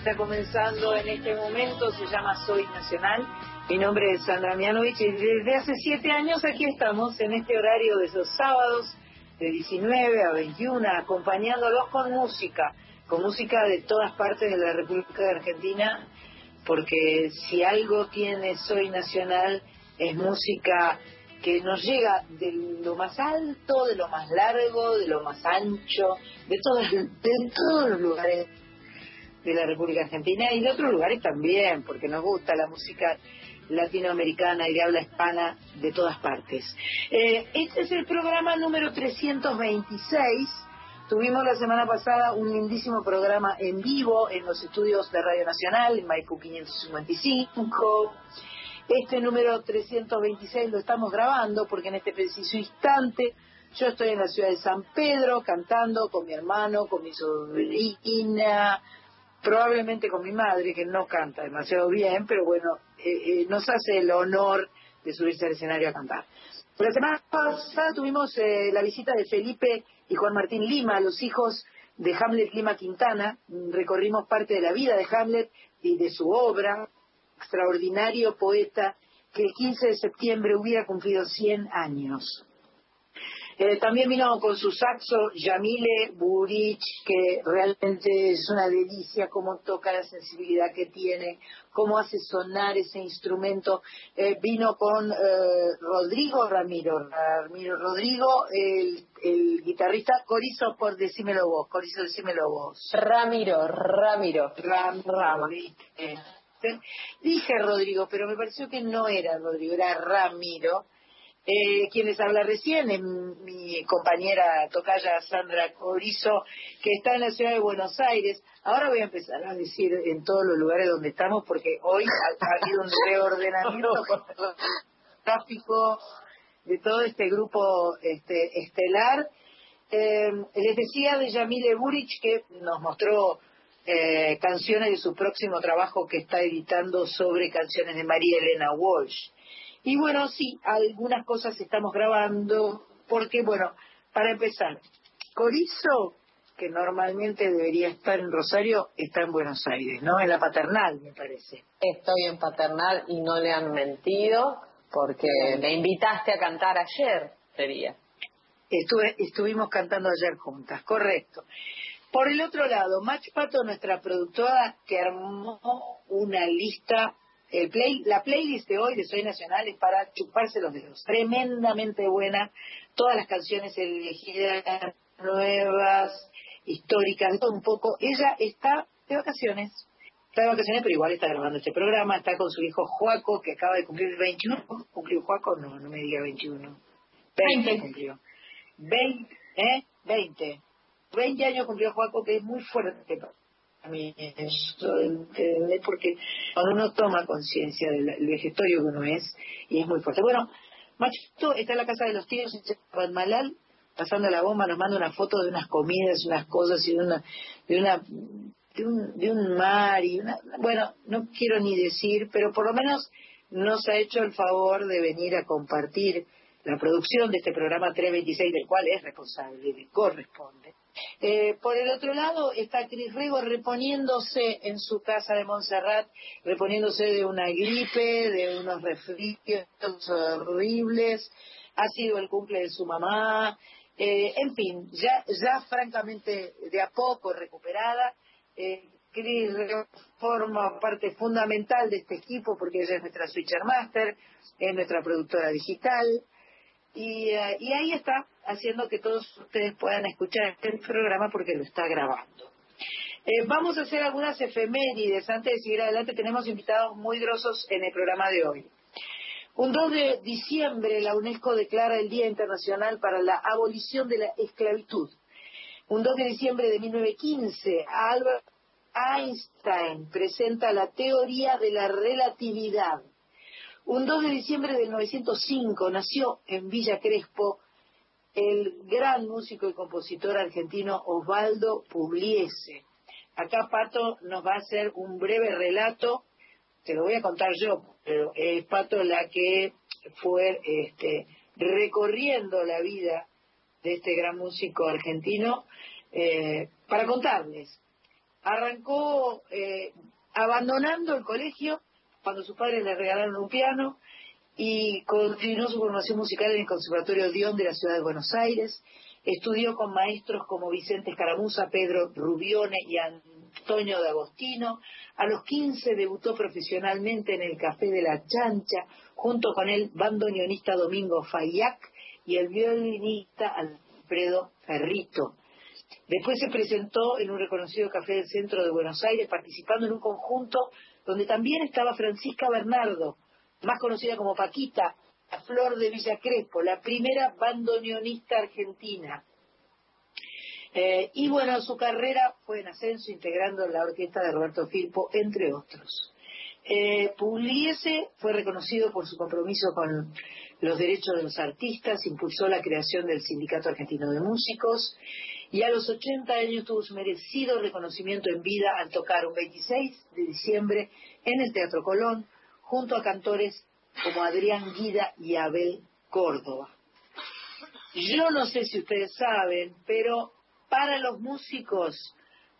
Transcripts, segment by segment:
está comenzando en este momento se llama Soy Nacional. Mi nombre es Sandra Mianovich y desde hace siete años aquí estamos en este horario de esos sábados de 19 a 21, acompañándolos con música, con música de todas partes de la República de Argentina, porque si algo tiene Soy Nacional es música que nos llega de lo más alto, de lo más largo, de lo más ancho, de todos, de todos los lugares de la República Argentina y de otros lugares también, porque nos gusta la música latinoamericana y de habla hispana de todas partes. Eh, este es el programa número 326. Tuvimos la semana pasada un lindísimo programa en vivo en los estudios de Radio Nacional, en Maipú 555. Este número 326 lo estamos grabando porque en este preciso instante yo estoy en la ciudad de San Pedro cantando con mi hermano, con mi sobrina, probablemente con mi madre, que no canta demasiado bien, pero bueno, eh, eh, nos hace el honor de subirse al escenario a cantar. La semana pasada tuvimos eh, la visita de Felipe y Juan Martín Lima, los hijos de Hamlet Lima Quintana. Recorrimos parte de la vida de Hamlet y de su obra, extraordinario poeta que el 15 de septiembre hubiera cumplido 100 años. Eh, también vino con su saxo Yamile Burich, que realmente es una delicia cómo toca la sensibilidad que tiene, cómo hace sonar ese instrumento. Eh, vino con eh, Rodrigo Ramiro, Ramiro Rodrigo, el, el guitarrista Corizo, por decímelo vos, Corizo, decímelo vos. Ramiro, Ramiro. Ram, Ram. Dije Rodrigo, pero me pareció que no era Rodrigo, era Ramiro. Eh, quien les habla recién es mi compañera tocaya Sandra Corizo, que está en la ciudad de Buenos Aires. Ahora voy a empezar a decir en todos los lugares donde estamos, porque hoy ha habido un reordenamiento tráfico de todo este grupo este, estelar. Eh, les decía de Yamile Burich que nos mostró eh, canciones de su próximo trabajo que está editando sobre canciones de María Elena Walsh. Y bueno, sí, algunas cosas estamos grabando, porque bueno, para empezar, Corizo, que normalmente debería estar en Rosario, está en Buenos Aires, ¿no? En la paternal, me parece. Estoy en paternal y no le han mentido porque me invitaste a cantar ayer, sería. Estuve, estuvimos cantando ayer juntas, correcto. Por el otro lado, Mach Pato, nuestra productora, que armó una lista el play, la playlist de hoy de Soy Nacional es para chuparse los dedos. Tremendamente buena. Todas las canciones elegidas, nuevas, históricas, todo un poco. Ella está de vacaciones. Está de vacaciones, pero igual está grabando este programa. Está con su hijo Juaco, que acaba de cumplir 21. ¿Cumplió Juaco? No, no me diga 21. 20 cumplió. 20, ¿eh? 20. 20 años cumplió Juaco, que es muy fuerte a eso, ¿entendés? porque cuando uno toma conciencia del vegetorio que uno es, y es muy fuerte. Bueno, Machito está en la casa de los tíos en Malal, pasando la bomba, nos manda una foto de unas comidas, unas cosas y de una, de una, de un, de un mar y una, bueno, no quiero ni decir, pero por lo menos nos ha hecho el favor de venir a compartir la producción de este programa 326, del cual es responsable, le corresponde. Eh, por el otro lado está Cris Rego reponiéndose en su casa de Montserrat, reponiéndose de una gripe, de unos resfrios horribles, ha sido el cumple de su mamá, eh, en fin, ya, ya francamente de a poco recuperada. Eh, Cris forma parte fundamental de este equipo porque ella es nuestra Switcher Master, es nuestra productora digital, y, eh, y ahí está, haciendo que todos ustedes puedan escuchar este programa porque lo está grabando. Eh, vamos a hacer algunas efemérides. Antes de seguir adelante, tenemos invitados muy grosos en el programa de hoy. Un 2 de diciembre, la UNESCO declara el Día Internacional para la Abolición de la Esclavitud. Un 2 de diciembre de 1915, Albert Einstein presenta la teoría de la relatividad. Un 2 de diciembre de 1905 nació en Villa Crespo el gran músico y compositor argentino Osvaldo Pugliese. Acá Pato nos va a hacer un breve relato, te lo voy a contar yo, pero es Pato la que fue este, recorriendo la vida de este gran músico argentino eh, para contarles. Arrancó eh, abandonando el colegio cuando sus padres le regalaron un piano y continuó su formación musical en el Conservatorio Dion de la ciudad de Buenos Aires. Estudió con maestros como Vicente Escaramuza, Pedro Rubione y Antonio de Agostino. A los 15 debutó profesionalmente en el Café de la Chancha, junto con el bandoneonista Domingo Fayac y el violinista Alfredo Ferrito. Después se presentó en un reconocido café del centro de Buenos Aires, participando en un conjunto donde también estaba Francisca Bernardo, más conocida como Paquita, la Flor de Villa Crespo, la primera bandoneonista argentina. Eh, y bueno, su carrera fue en ascenso, integrando la orquesta de Roberto Firpo, entre otros. Eh, fue reconocido por su compromiso con los derechos de los artistas, impulsó la creación del Sindicato Argentino de Músicos y a los 80 años tuvo su merecido reconocimiento en vida al tocar un 26 de diciembre en el Teatro Colón junto a cantores como Adrián Guida y Abel Córdoba. Yo no sé si ustedes saben, pero para los músicos,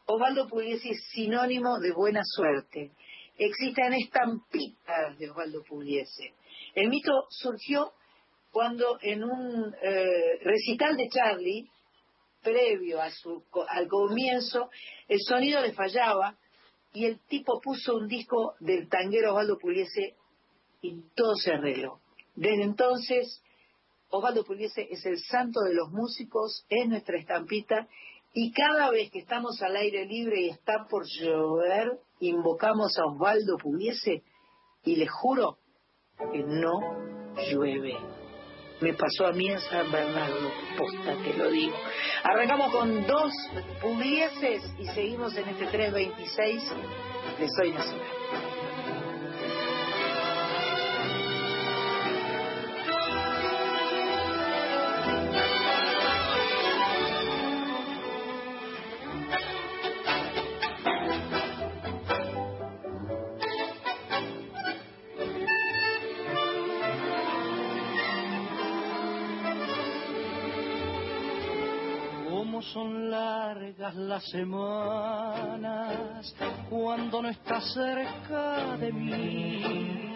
Osvaldo Pugliese es sinónimo de buena suerte. Existen estampitas de Osvaldo Pugliese. El mito surgió cuando en un eh, recital de Charlie, previo a su, al comienzo, el sonido le fallaba y el tipo puso un disco del tanguero Osvaldo Pugliese y todo se arregló. Desde entonces, Osvaldo Pugliese es el santo de los músicos, es nuestra estampita y cada vez que estamos al aire libre y está por llover, invocamos a Osvaldo Pugliese y les juro que no llueve. Me pasó a mí en San Bernardo, posta, te lo digo. Arrancamos con dos Puglieses y seguimos en este 326 de Soy Nacional. Las semanas cuando no estás cerca de mí.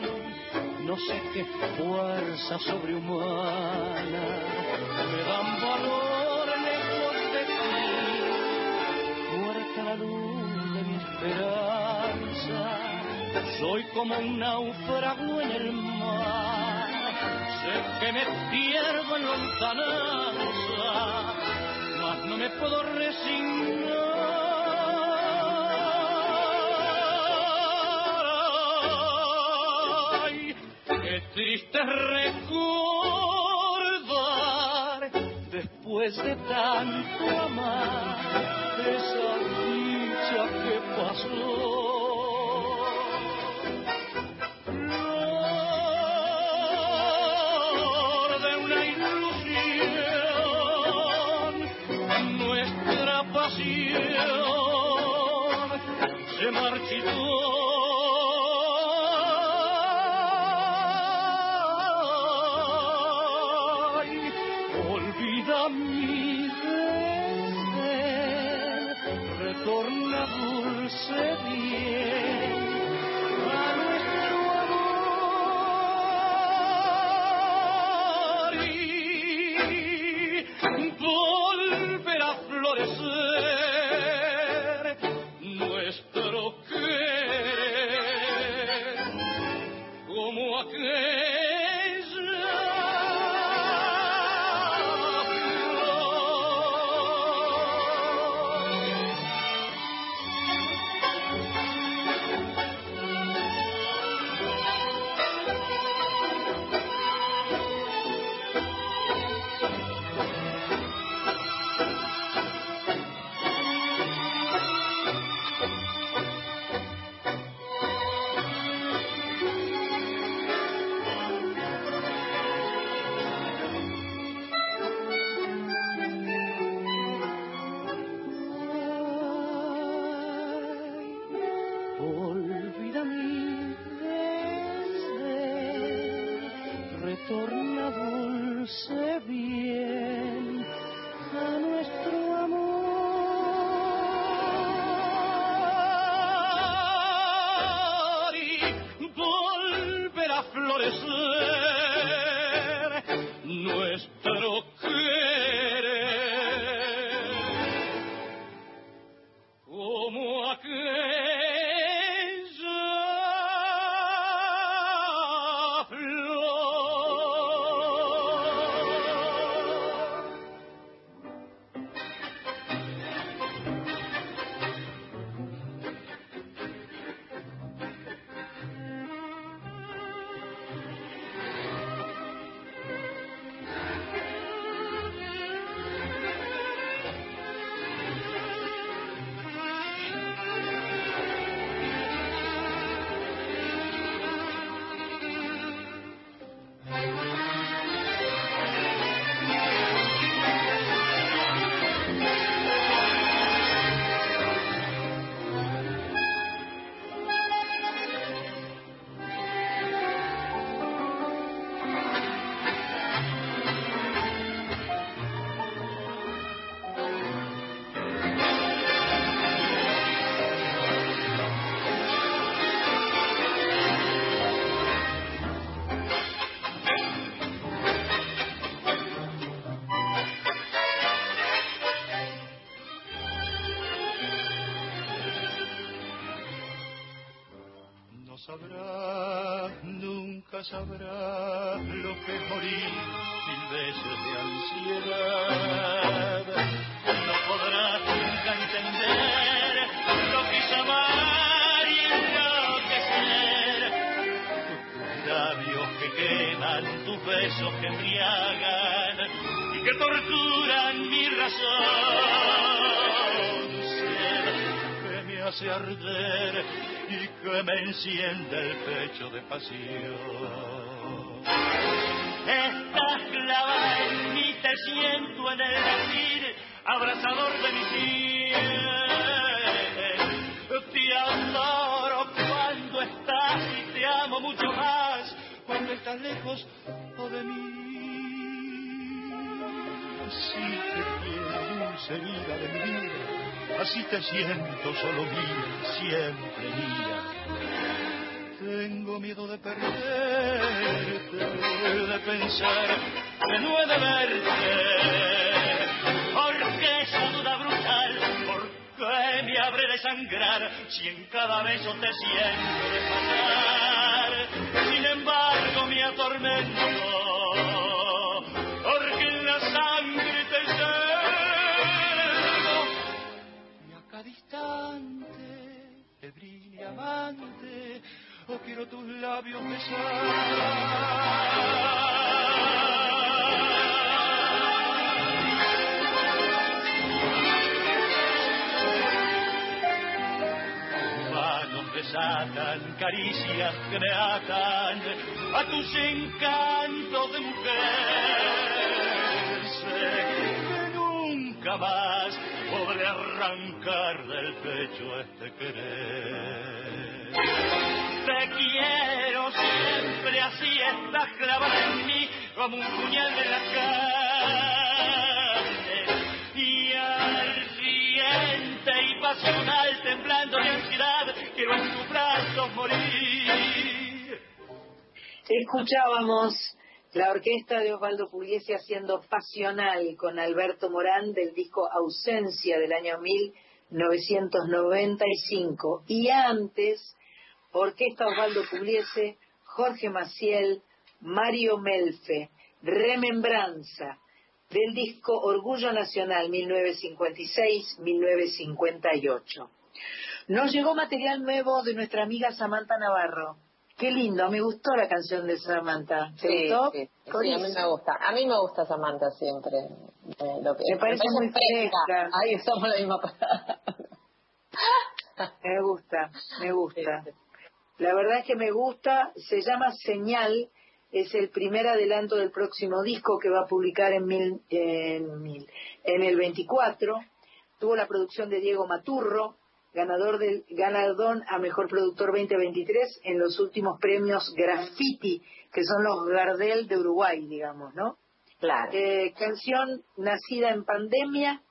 No sé qué fuerza sobrehumana me dan valor lejos de ti. Muerta la luz de mi esperanza, soy como un náufrago en el mar. Sé que me pierdo en lontananza no me puedo resignar. Qué triste recordar después de tanto amar esa dicha que pasó. Dulce me enciende el pecho de pasión. Estás clavada en mí, te siento en el latir, abrazador de mi piel. Te adoro cuando estás y te amo mucho más cuando estás lejos de mí. Así te quiero, dulce vida de mi vida, así te siento solo mía, siempre mía. De verte, porque esa duda brutal, ¿por qué me habré de sangrar si en cada beso te siento de pasar? Sin embargo me atormento, porque la sangre te llevo y a cada instante, febril y amante, oh quiero tus labios besar. Desatan caricias que me atan a tus encantos de mujer. Que nunca más podré arrancar del pecho este querer. Te quiero siempre así, estás clavada en mí como un puñal de la carne. Y ardiente y pasional, temblando de ansiedad, Escuchábamos la orquesta de Osvaldo Pugliese haciendo Pasional con Alberto Morán del disco Ausencia del año 1995. Y antes, Orquesta Osvaldo Pugliese, Jorge Maciel, Mario Melfe, Remembranza del disco Orgullo Nacional 1956-1958. Nos llegó material nuevo de nuestra amiga Samantha Navarro. Qué lindo, me gustó la canción de Samantha. ¿Te Sí, gustó? sí, sí, a mí me gusta. A mí me gusta Samantha siempre. Eh, lo que- Me parece muy fresca. Ahí somos la misma palabra. Me gusta, me gusta. La verdad es que me gusta, se llama Señal, es el primer adelanto del próximo disco que va a publicar en, mil, en, mil- en el 24. Tuvo la producción de Diego Maturro, ganador del galardón a Mejor Productor 2023 en los últimos premios Graffiti, que son los Gardel de Uruguay, digamos, ¿no? Claro. Eh, canción nacida en pandemia,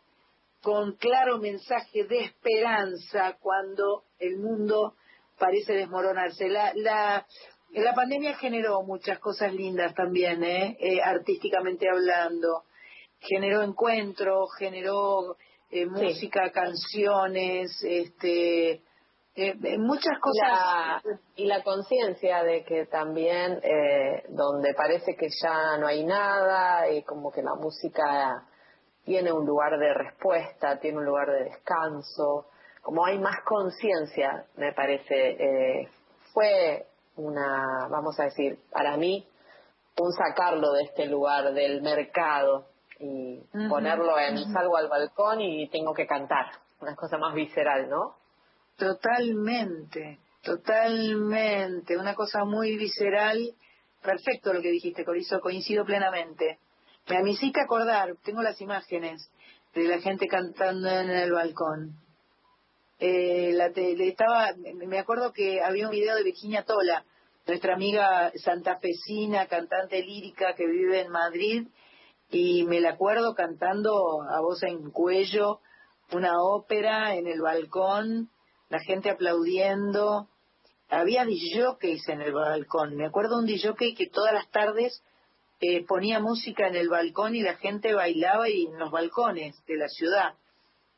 con claro mensaje de esperanza cuando el mundo parece desmoronarse. La, la, la pandemia generó muchas cosas lindas también, ¿eh? eh artísticamente hablando. Generó encuentros, generó eh, música, canciones, este, eh, eh, muchas cosas. y la conciencia de que también eh, donde parece que ya no hay nada y como que la música tiene un lugar de respuesta, tiene un lugar de descanso, como hay más conciencia, me parece, fue una, vamos a decir, para mí, un sacarlo de este lugar del mercado y ponerlo en salgo al balcón y tengo que cantar, una cosa más visceral, ¿no? Totalmente, totalmente, una cosa muy visceral. Perfecto lo que dijiste, Corizo, coincido plenamente. Me hiciste acordar, tengo las imágenes de la gente cantando en el balcón. Eh, la estaba, me acuerdo que había un video de Virginia Tola, nuestra amiga santafesina, cantante lírica que vive en Madrid, y me la acuerdo cantando a voz en cuello una ópera en el balcón, la gente aplaudiendo. Había DJs en el balcón. Me acuerdo un DJ que todas las tardes eh, ponía música en el balcón y la gente bailaba y en los balcones de la ciudad.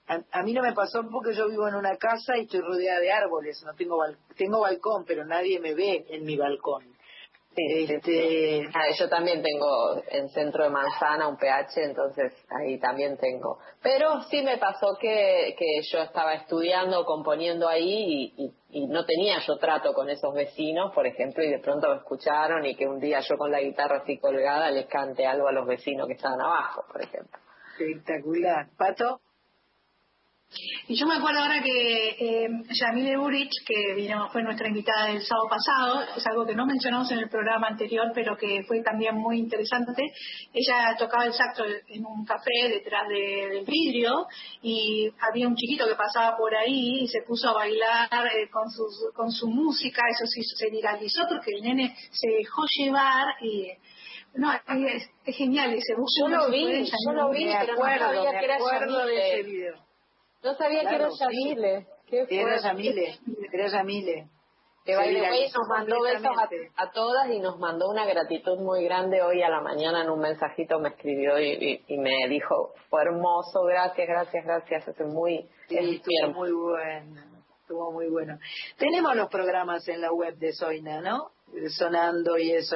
A, a, mí no me pasó porque yo vivo en una casa y estoy rodeada de árboles. No tengo tengo balcón, pero nadie me ve en mi balcón. Este... Ah, yo también tengo en centro de manzana un pH, entonces ahí también tengo. Pero sí me pasó que, que yo estaba estudiando, componiendo ahí y, y, no tenía yo trato con esos vecinos, por ejemplo, y de pronto me escucharon y que un día yo con la guitarra así colgada les cante algo a los vecinos que estaban abajo, por ejemplo. Espectacular. ¿Pato? Y yo me acuerdo ahora que eh, Yamile Burich, que vino, fue nuestra invitada el sábado pasado, es algo que no mencionamos en el programa anterior, pero que fue también muy interesante. Ella tocaba el saxo en un café detrás del vidrio y había un chiquito que pasaba por ahí y se puso a bailar eh, con, su, con su música, eso sí se viralizó porque el nene se dejó llevar y no, es, genial ese Yo lo vi, yo lo vi, pero no sabía que era de ese video. No sabía que era Yamile. Era Yamile, era Yamile. Que nos mandó besos a, todas y nos mandó una gratitud muy grande hoy a la mañana en un mensajito me escribió y, me dijo, fue hermoso, gracias, gracias, gracias, es muy, estuvo muy bueno, estuvo muy bueno. Tenemos los programas en la web de Soina, ¿no? Sonando y eso.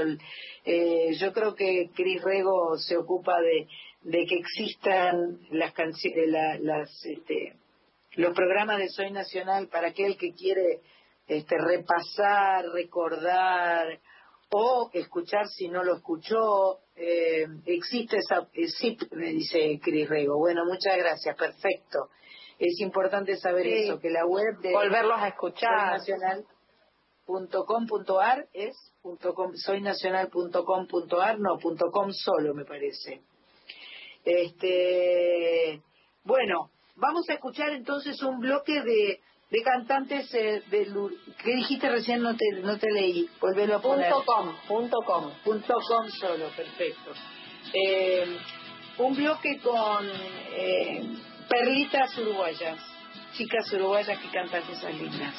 Eh, yo creo que Cris Rego se ocupa de, de que existan las canciones, la, las, este, los programas de Soy Nacional para aquel que quiere este, repasar, recordar o escuchar si no lo escuchó. Eh, existe esa SIP, eh, me dice Cris Rego. Bueno, muchas gracias, perfecto. Es importante saber eso, que la web de volverlos a escuchar soynacional.com.ar es punto com, soynacional.com.ar, no, punto .com solo me parece. Este, bueno, Vamos a escuchar entonces un bloque de, de cantantes eh, de que dijiste recién no te no te leí. Volvelo a poner. Punto com punto com. Punto com solo perfecto. Eh, un bloque con eh, perlitas uruguayas chicas uruguayas que cantan esas líneas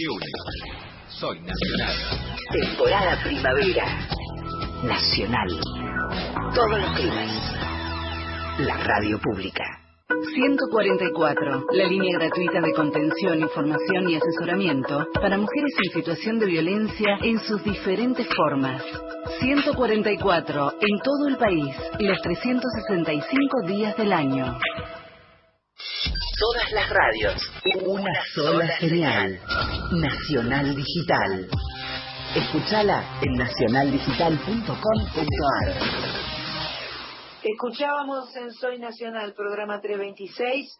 las 21. Soy Nacional. Temporada primavera. Nacional. Todos los climas. La radio pública. 144, la línea gratuita de contención, información y asesoramiento para mujeres en situación de violencia en sus diferentes formas. 144, en todo el país, los 365 días del año todas las radios. Una sola señal. Nacional Digital. Escúchala en nacionaldigital.com.ar. Escuchábamos en Soy Nacional, programa 326,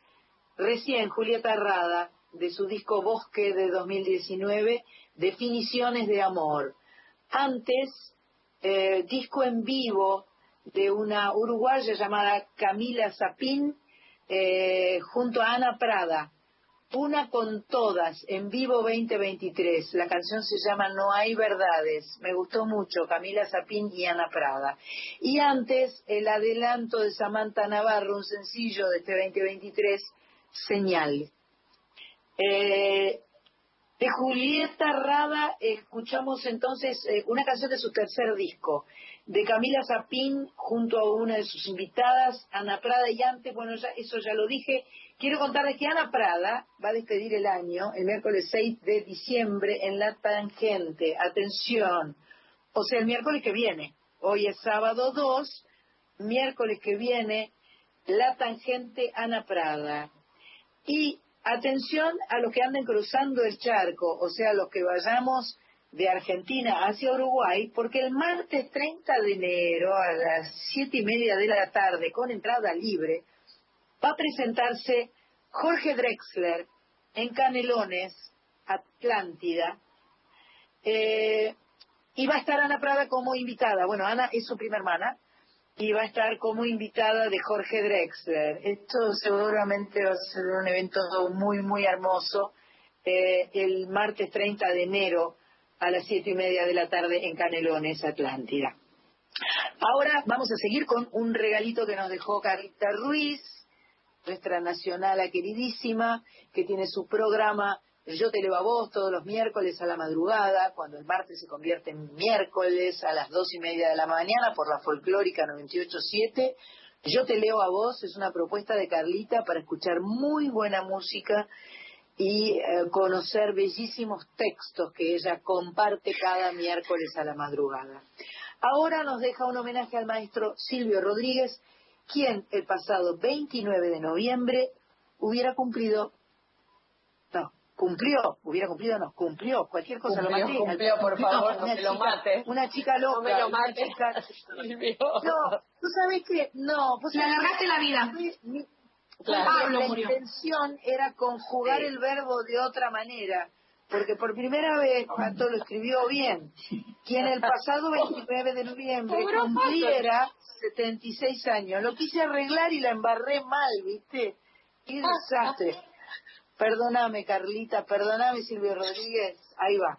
recién Julieta Rada, de su disco Bosque de 2019, Definiciones de Amor. Antes, eh, disco en vivo de una uruguaya llamada Camila Zapín, eh, junto a Ana Prada, una con todas, en vivo 2023. La canción se llama No hay verdades. Me gustó mucho, Camila Zapín y Ana Prada. Y antes, el adelanto de Samantha Navarro, un sencillo de este 2023, Señal. Eh, de Julieta Rada escuchamos entonces eh, una canción de su tercer disco, de Camila Zapín junto a una de sus invitadas, Ana Prada y antes, bueno, ya, eso ya lo dije. Quiero contarles que Ana Prada va a despedir el año el miércoles 6 de diciembre en La Tangente. Atención, o sea, el miércoles que viene. Hoy es sábado 2, miércoles que viene, La Tangente Ana Prada. Y atención a los que anden cruzando el charco, o sea, los que vayamos de Argentina hacia Uruguay, porque el martes 30 de enero a las siete y media de la tarde, con entrada libre, va a presentarse Jorge Drexler en Canelones, Atlántida, eh, y va a estar Ana Prada como invitada. Bueno, Ana es su prima hermana, y va a estar como invitada de Jorge Drexler. Esto seguramente va a ser un evento muy, muy hermoso. Eh, el martes 30 de enero a las siete y media de la tarde en Canelones, Atlántida. Ahora vamos a seguir con un regalito que nos dejó Carlita Ruiz, nuestra nacional queridísima, que tiene su programa Yo te elevo a vos todos los miércoles a la madrugada, cuando el martes se convierte en miércoles a las dos y media de la mañana por la folclórica 98.7. Yo te leo a vos es una propuesta de Carlita para escuchar muy buena música y eh, conocer bellísimos textos que ella comparte cada miércoles a la madrugada. Ahora nos deja un homenaje al maestro Silvio Rodríguez, quien el pasado 29 de noviembre hubiera cumplido, no, cumplió, hubiera cumplido, no, cumplió, cualquier cosa cumplió, lo maté. Cumplió, por favor, no, me lo mate. Una chica loca. No me lo mate. Chica, no, ¿tú sabes qué? No, vos Le alargaste la vida. Mi, Claro. Pablo la murió. intención era conjugar el verbo de otra manera, porque por primera vez Pato lo escribió bien, quien el pasado 29 de noviembre cumpliera 76 años. Lo quise arreglar y la embarré mal, ¿viste? Qué desastre. Perdóname, Carlita, perdóname, Silvio Rodríguez. Ahí va.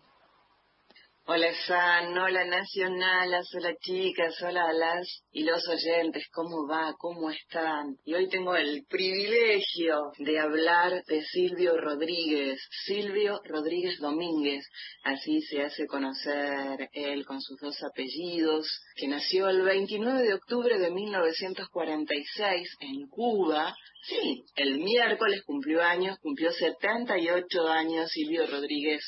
Hola San, hola Nacionalas, hola chicas, hola las y los oyentes, ¿cómo va? ¿Cómo están? Y hoy tengo el privilegio de hablar de Silvio Rodríguez, Silvio Rodríguez Domínguez, así se hace conocer él con sus dos apellidos, que nació el 29 de octubre de 1946 en Cuba. Sí, el miércoles cumplió años, cumplió 78 años Silvio Rodríguez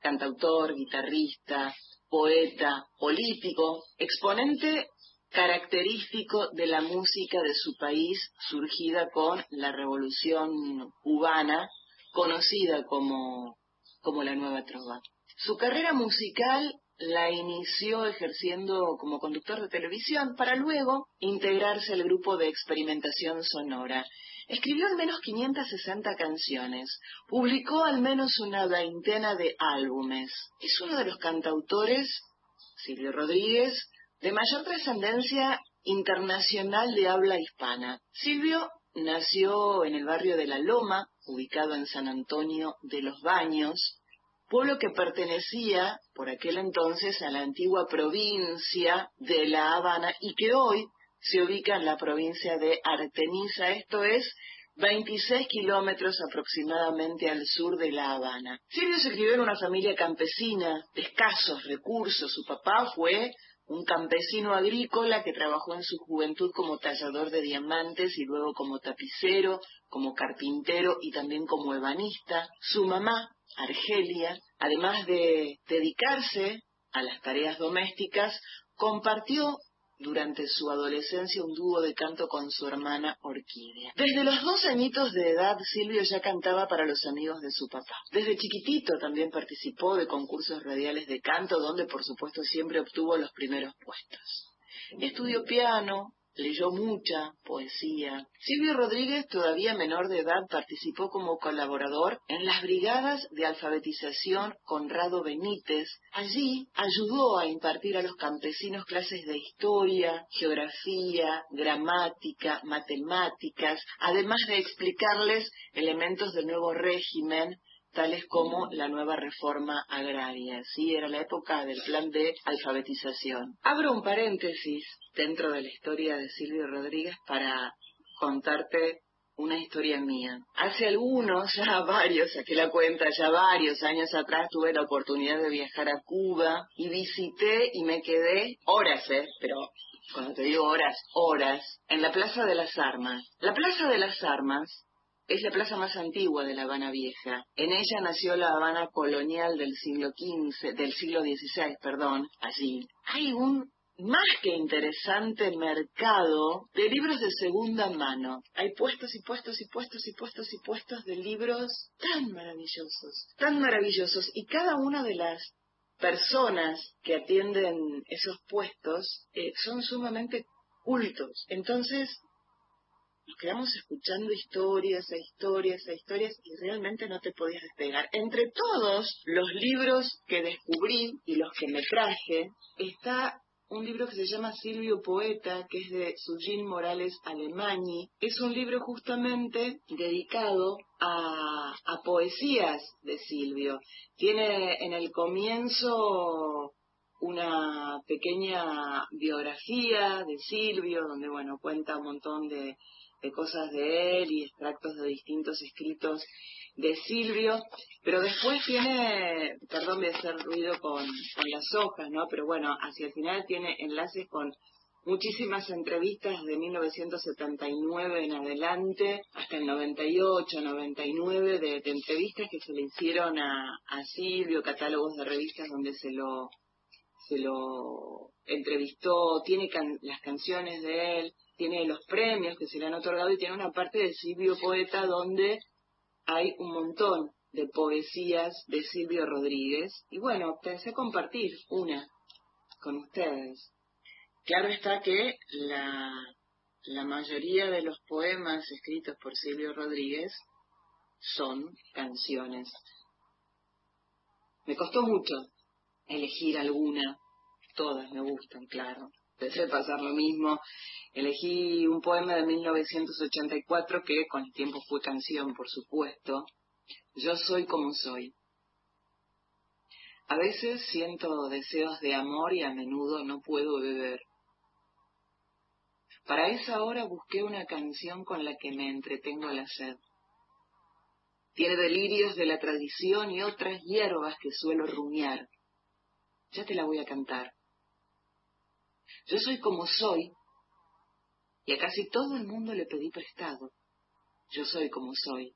cantautor, guitarrista, poeta, político, exponente característico de la música de su país surgida con la revolución cubana, conocida como, como la nueva trova. Su carrera musical la inició ejerciendo como conductor de televisión para luego integrarse al grupo de experimentación sonora. Escribió al menos 560 canciones, publicó al menos una veintena de álbumes. Es uno de los cantautores, Silvio Rodríguez, de mayor trascendencia internacional de habla hispana. Silvio nació en el barrio de La Loma, ubicado en San Antonio de los Baños, pueblo que pertenecía por aquel entonces a la antigua provincia de La Habana y que hoy se ubica en la provincia de Artemisa, esto es 26 kilómetros aproximadamente al sur de La Habana. Silvio se crió en una familia campesina de escasos recursos. Su papá fue un campesino agrícola que trabajó en su juventud como tallador de diamantes y luego como tapicero, como carpintero y también como ebanista. Su mamá, Argelia, además de dedicarse a las tareas domésticas, compartió durante su adolescencia un dúo de canto con su hermana Orquídea. Desde los dos añitos de edad, Silvio ya cantaba para los amigos de su papá. Desde chiquitito también participó de concursos radiales de canto, donde por supuesto siempre obtuvo los primeros puestos. Estudió piano, leyó mucha poesía. Silvio Rodríguez, todavía menor de edad, participó como colaborador en las brigadas de alfabetización Conrado Benítez. Allí ayudó a impartir a los campesinos clases de historia, geografía, gramática, matemáticas, además de explicarles elementos del nuevo régimen tales como la nueva reforma agraria. Sí, era la época del plan de alfabetización. Abro un paréntesis dentro de la historia de Silvio Rodríguez para contarte una historia mía. Hace algunos, ya varios, saqué la cuenta, ya varios años atrás tuve la oportunidad de viajar a Cuba y visité y me quedé horas, ¿eh? Pero cuando te digo horas, horas, en la Plaza de las Armas. La Plaza de las Armas es la plaza más antigua de La Habana Vieja. En ella nació la Habana colonial del siglo XV, del siglo XVI, perdón, allí. Hay un más que interesante mercado de libros de segunda mano. Hay puestos y puestos y puestos y puestos y puestos de libros tan maravillosos, tan maravillosos. Y cada una de las personas que atienden esos puestos eh, son sumamente cultos. Entonces, nos quedamos escuchando historias e historias e historias y realmente no te podías despegar. Entre todos los libros que descubrí y los que me traje, está un libro que se llama Silvio Poeta, que es de Sujin Morales Alemani. Es un libro justamente dedicado a, a poesías de Silvio. Tiene en el comienzo una pequeña biografía de Silvio, donde bueno cuenta un montón de, de cosas de él y extractos de distintos escritos de Silvio, pero después tiene, perdón, voy a hacer ruido con, con las hojas, ¿no? Pero bueno, hacia el final tiene enlaces con muchísimas entrevistas de 1979 en adelante, hasta el 98, 99, de, de entrevistas que se le hicieron a, a Silvio, catálogos de revistas donde se lo, se lo entrevistó, tiene las canciones de él, tiene los premios que se le han otorgado y tiene una parte de Silvio Poeta donde hay un montón de poesías de Silvio Rodríguez. Y bueno, pensé compartir una con ustedes. Claro está que la, la mayoría de los poemas escritos por Silvio Rodríguez son canciones. Me costó mucho elegir alguna, todas me gustan, claro. Pensé pasar lo mismo. Elegí un poema de 1984 que con el tiempo fue canción, por supuesto. Yo soy como soy. A veces siento deseos de amor y a menudo no puedo beber. Para esa hora busqué una canción con la que me entretengo la sed. Tiene delirios de la tradición y otras hierbas que suelo rumiar. Ya te la voy a cantar. Yo soy como soy y a casi todo el mundo le pedí prestado. Yo soy como soy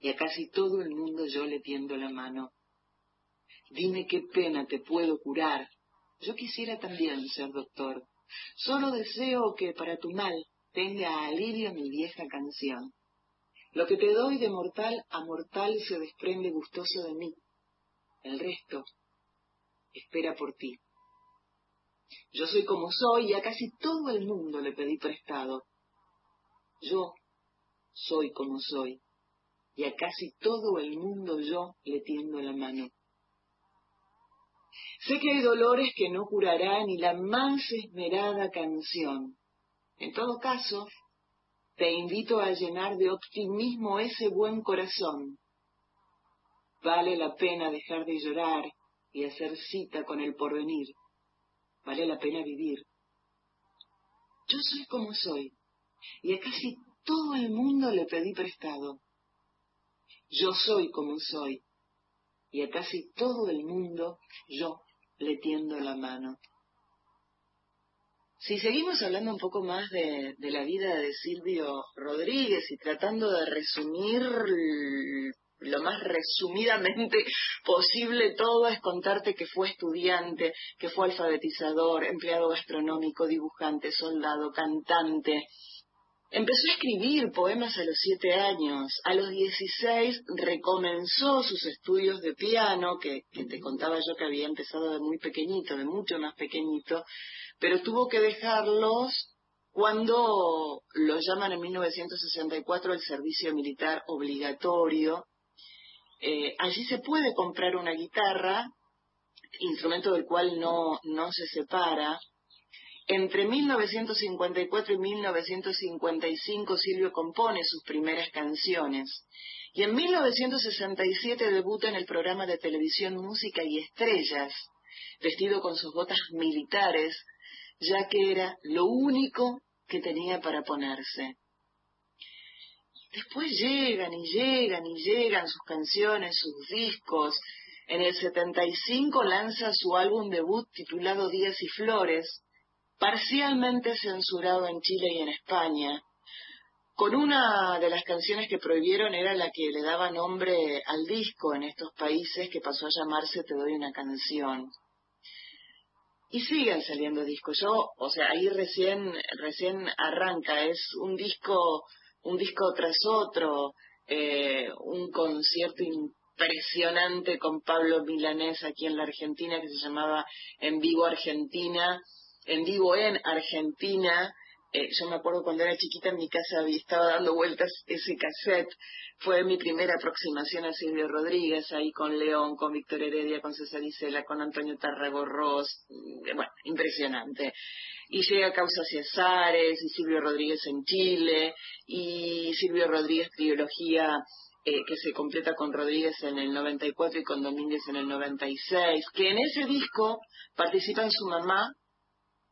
y a casi todo el mundo yo le tiendo la mano. Dime qué pena te puedo curar. Yo quisiera también ser doctor Solo deseo que para tu mal tenga alivio mi vieja canción. Lo que te doy de mortal a mortal se desprende gustoso de mí. El resto espera por ti. Yo soy como soy y a casi todo el mundo le pedí prestado. Yo soy como soy y a casi todo el mundo yo le tiendo la mano. Sé que hay dolores que no curará ni la más esmerada canción. En todo caso, te invito a llenar de optimismo ese buen corazón. Vale la pena dejar de llorar y hacer cita con el porvenir. Vale la pena vivir. Yo soy como soy, y a casi todo el mundo le pedí prestado. Yo soy como soy, y a casi todo el mundo yo le tiendo la mano. Si seguimos hablando un poco más de, la vida de Silvio Rodríguez y tratando de resumir lo más resumidamente posible todo es contarte que fue estudiante, que fue alfabetizador, empleado gastronómico, dibujante, soldado, cantante, Empezó a escribir poemas a los siete años. A los dieciséis recomenzó sus estudios de piano, que, te contaba yo que había empezado de muy pequeñito, de mucho más pequeñito, pero tuvo que dejarlos cuando lo llaman en 1964 el servicio militar obligatorio. Eh, allí se puede comprar una guitarra, instrumento del cual no, no se separa, entre 1954 y 1955 Silvio compone sus primeras canciones y en 1967 debuta en el programa de televisión Música y Estrellas, vestido con sus botas militares, ya que era lo único que tenía para ponerse. Después llegan y llegan y llegan sus canciones, sus discos. En el 75 lanza su álbum debut titulado Días y Flores, parcialmente censurado en Chile y en España. Con una de las canciones que prohibieron era la que le daba nombre al disco en estos países, que pasó a llamarse Te doy una canción. Y siguen saliendo discos. Yo, o sea, ahí recién, recién arranca, es un disco, un disco tras otro, eh, un concierto impresionante con Pablo Milanés aquí en la Argentina que se llamaba En Vivo Argentina, en vivo en Argentina. Eh, yo me acuerdo cuando era chiquita en mi casa estaba dando vueltas ese cassette. Fue mi primera aproximación a Silvio Rodríguez, ahí con León, con Víctor Heredia, con César Isela, con Antonio Tarragorros. Mm, bueno, impresionante. Y llega Causa Cesares, y Silvio Rodríguez en Chile, y Silvio Rodríguez Trilogía eh, que se completa con Rodríguez en el 94 y con Domínguez en el 96, que en ese disco participan su mamá,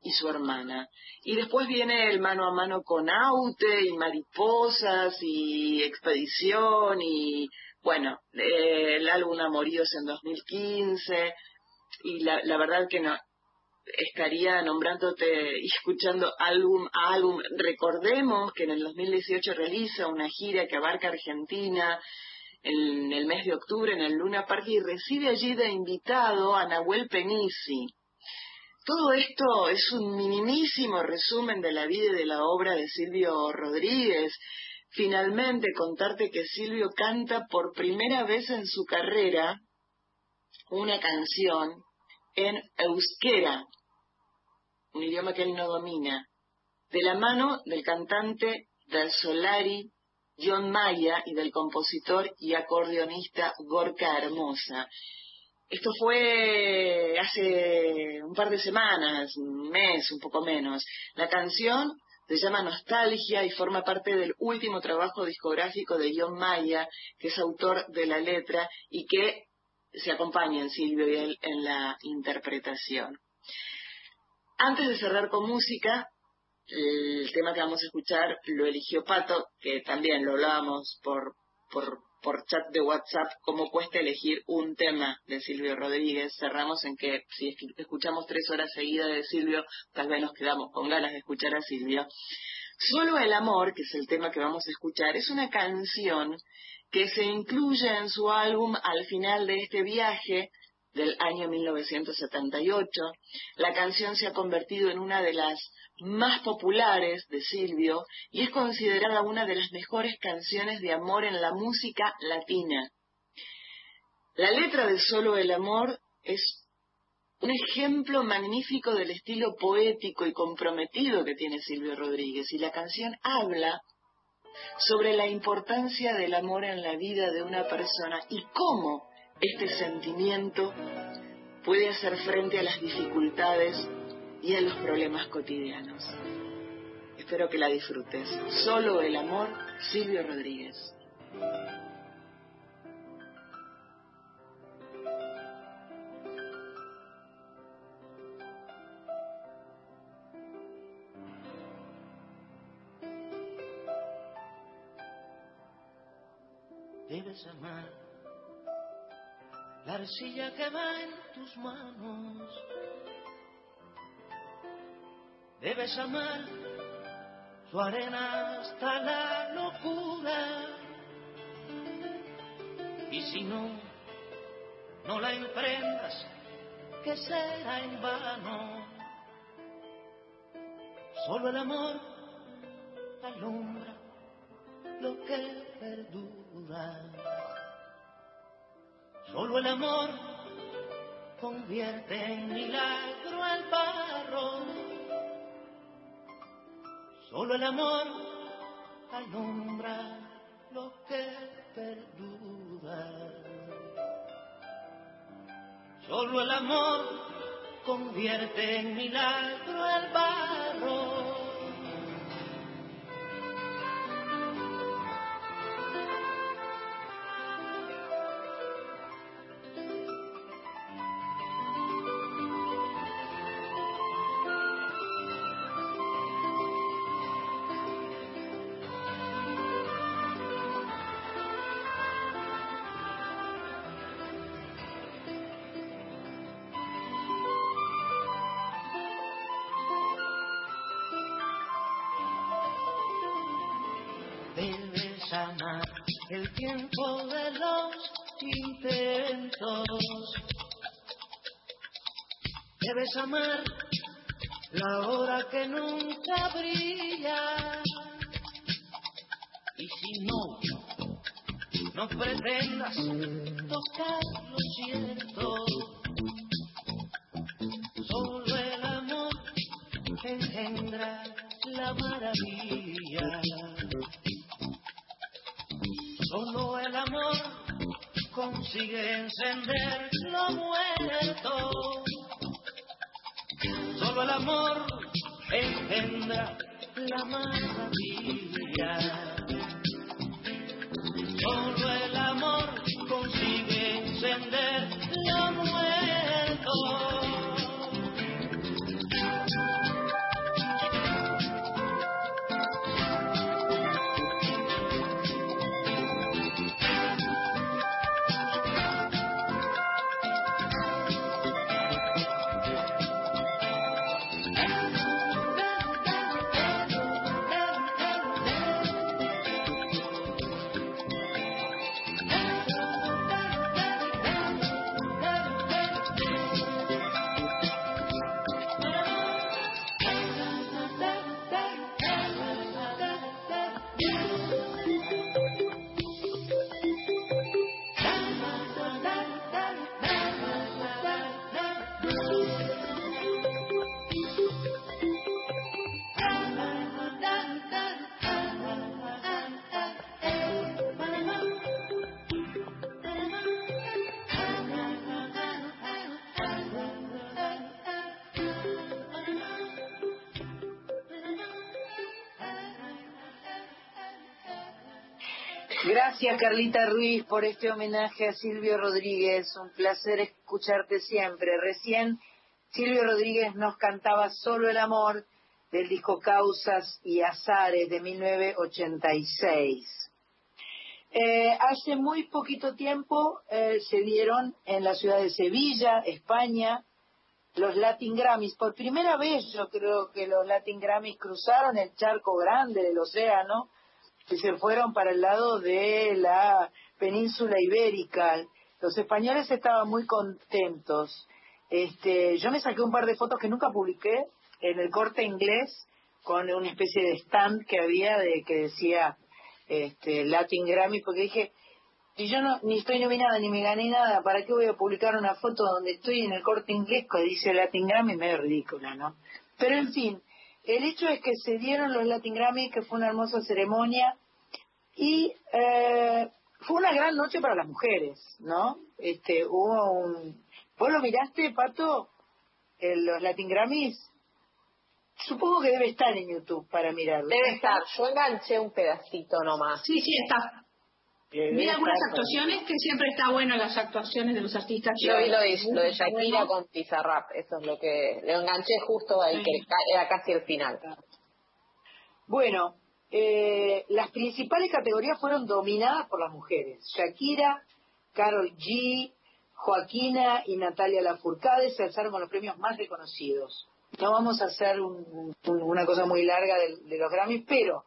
y su hermana. Y después viene el mano a mano con Aute y Mariposas y Expedición y, bueno, eh, el álbum Amoríos en 2015 y la, la verdad que no, estaría nombrándote y escuchando álbum a álbum. Recordemos que en el 2018 realiza una gira que abarca Argentina en el mes de octubre en el Luna Park y recibe allí de invitado a Nahuel Penisi. Todo esto es un minimísimo resumen de la vida y de la obra de Silvio Rodríguez. Finalmente, contarte que Silvio canta por primera vez en su carrera una canción en euskera, un idioma que él no domina, de la mano del cantante del Solari John Maya y del compositor y acordeonista Gorka Hermosa. Esto fue hace un par de semanas, un mes, un poco menos. La canción se llama Nostalgia y forma parte del último trabajo discográfico de John Maya, que es autor de la letra y que se acompaña en Silvio y él en la interpretación. Antes de cerrar con música, el tema que vamos a escuchar lo eligió Pato, que también lo hablábamos por, por, por chat de WhatsApp, cómo cuesta elegir un tema de Silvio Rodríguez. Cerramos en que si escuchamos tres horas seguidas de Silvio, tal vez nos quedamos con ganas de escuchar a Silvio. Solo el amor, que es el tema que vamos a escuchar, es una canción que se incluye en su álbum al final de este viaje del año 1978. La canción se ha convertido en una de las más populares de Silvio y es considerada una de las mejores canciones de amor en la música latina. La letra de Solo el Amor es un ejemplo magnífico del estilo poético y comprometido que tiene Silvio Rodríguez y la canción habla sobre la importancia del amor en la vida de una persona y cómo este sentimiento puede hacer frente a las dificultades y a los problemas cotidianos. Espero que la disfrutes. Solo el amor, Silvio Rodríguez. Debes amar la arcilla que va en tus manos Debes amar su arena hasta la locura. Y si no, no la emprendas, que será en vano. Solo el amor alumbra lo que perdura. Solo el amor convierte en milagro al barro Solo el amor alumbra lo que perdura. Solo el amor convierte en milagro el barro. Tiempo de los intentos. Debes amar la hora que nunca brilla. Y si no, no pretendas tocar lo cierto. Solo el amor engendra la maravilla. Consigue encender lo muerto. Solo el amor engendra la maravilla. Carlita Ruiz por este homenaje a Silvio Rodríguez. Un placer escucharte siempre. Recién Silvio Rodríguez nos cantaba Solo el amor del disco Causas y Azares de 1986. Eh, hace muy poquito tiempo eh, se dieron en la ciudad de Sevilla, España, los Latin Grammys. Por primera vez yo creo que los Latin Grammys cruzaron el charco grande del océano y se fueron para el lado de la península ibérica. Los españoles estaban muy contentos. Este, yo me saqué un par de fotos que nunca publiqué en el corte inglés con una especie de stand que había de que decía este, Latin Grammy, porque dije, si yo no, ni estoy nominada ni me gané nada, ¿para qué voy a publicar una foto donde estoy en el corte inglés que dice Latin Grammy? Medio ridícula, ¿no? Pero en fin, el hecho es que se dieron los Latin Grammy, que fue una hermosa ceremonia, y eh, fue una gran noche para las mujeres, ¿no? Este, hubo un... ¿Vos lo miraste, Pato? los Latin Grammys. Supongo que debe estar en YouTube para mirarlo. Debe estar. Yo enganché un pedacito nomás. Sí, sí, está. Mira algunas actuaciones, que siempre está bueno las actuaciones de los artistas. Yo vi lo de, lo de Shakira con Pizarrap, eso es lo que lo enganché justo ahí, que era casi el final. Bueno, eh, las principales categorías fueron dominadas por las mujeres. Shakira, Carol G, Joaquina y Natalia Lafourcade se alzaron con los premios más reconocidos. No vamos a hacer una cosa muy larga de, los Grammys, pero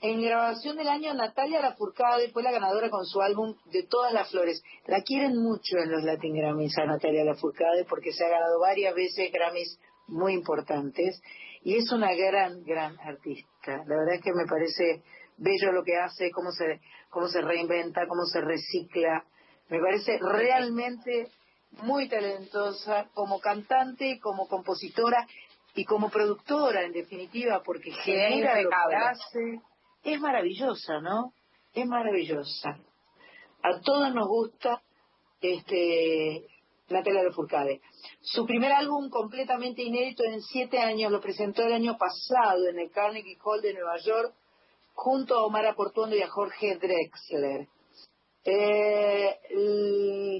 en grabación del año Natalia Lafourcade fue la ganadora con su álbum De todas las flores. La quieren mucho en los Latin Grammys a Natalia Lafourcade porque se ha ganado varias veces Grammys muy importantes y es una gran, gran artista. La verdad es que me parece bello lo que hace, cómo se, cómo se reinventa, cómo se recicla. Me parece realmente muy talentosa como cantante, como compositora y como productora, en definitiva, porque genera lo que hace. Es maravillosa, ¿no? Es maravillosa. A todos nos gusta este Natalia Furcade. Su primer álbum completamente inédito en siete años lo presentó el año pasado en el Carnegie Hall de Nueva York junto a Omar Aportuondo y a Jorge Drexler. Eh,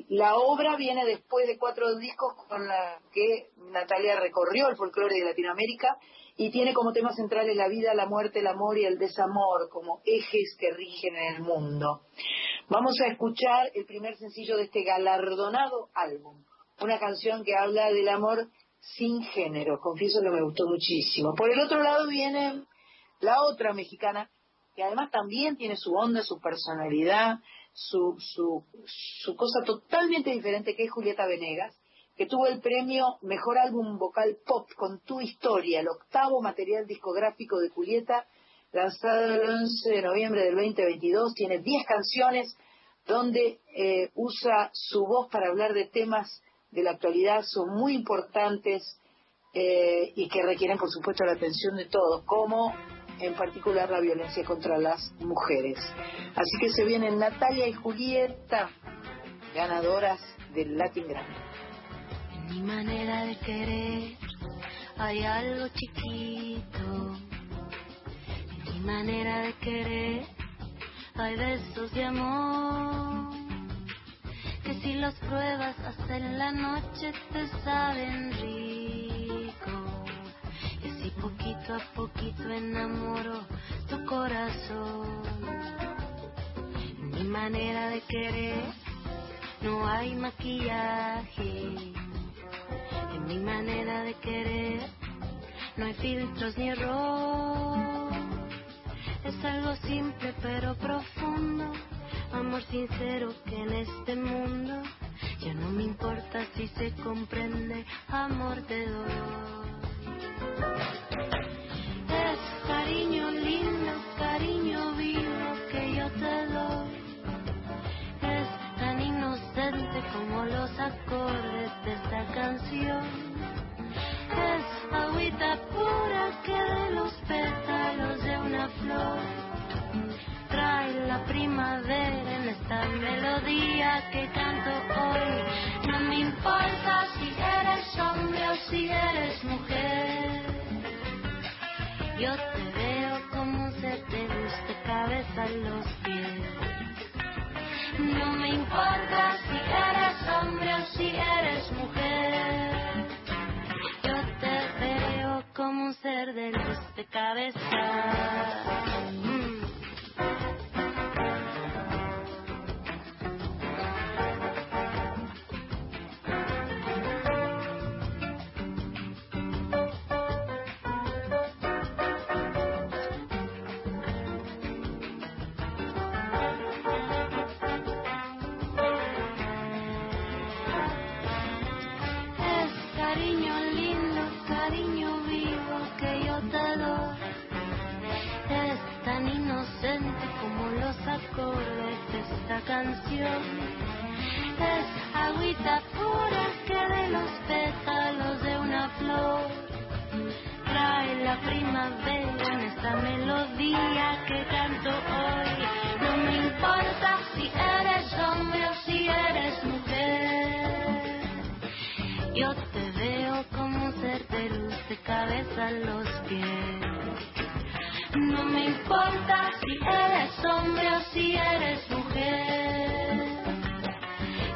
la obra viene después de cuatro discos con la que Natalia recorrió el folclore de Latinoamérica y tiene como temas centrales la vida, la muerte, el amor y el desamor como ejes que rigen en el mundo. Vamos a escuchar el primer sencillo de este galardonado álbum, una canción que habla del amor sin género, confieso que me gustó muchísimo. Por el otro lado viene la otra mexicana, que además también tiene su onda, su personalidad, su, su, su cosa totalmente diferente que es Julieta Venegas, que tuvo el premio Mejor Álbum Vocal Pop con Tu Historia, el octavo material discográfico de Julieta, lanzado el 11 de noviembre del 2022. Tiene 10 canciones donde eh, usa su voz para hablar de temas de la actualidad, son muy importantes eh, y que requieren, por supuesto, la atención de todos, como en particular la violencia contra las mujeres. Así que se vienen Natalia y Julieta, ganadoras del Latin Grammy. Mi manera de querer hay algo chiquito. En mi manera de querer hay besos de amor. Que si los pruebas hasta en la noche te saben rico poquito a poquito enamoro tu corazón. En mi manera de querer no hay maquillaje. Querer no hay filtros ni error. Es algo simple pero profundo, amor sincero que en este mundo ya no me importa si se comprende amor de dolor. Es cariño lindo, cariño vivo que yo te doy. Es tan inocente como los acordes de esta canción. Es agüita pura que de los pétalos de una flor trae la primavera en esta melodía que canto hoy. No me importa si eres hombre o si eres mujer. Yo te veo como se te gusta cabeza los pies. importa si eres hombre o si eres mujer. Un ser de luz de cabeza. Acordes de esta canción. Es agüita pura que de los pétalos de una flor. Trae la primavera en esta melodía que canto hoy. No me importa si eres hombre o si eres mujer. Yo te veo como un ser de luz de cabeza a los pies. No me importa si eres hombre o si eres mujer.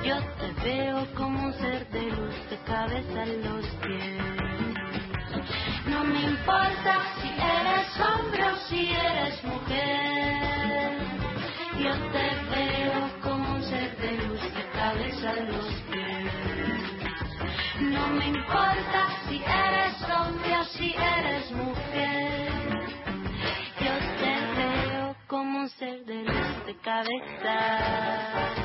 Yo te veo como un ser de luz de cabeza a los pies. No me importa si eres hombre o si eres mujer. Yo te veo como un ser de luz de cabeza a los pies. No me importa si eres hombre o si eres mujer. Un ser de luz de cabeza.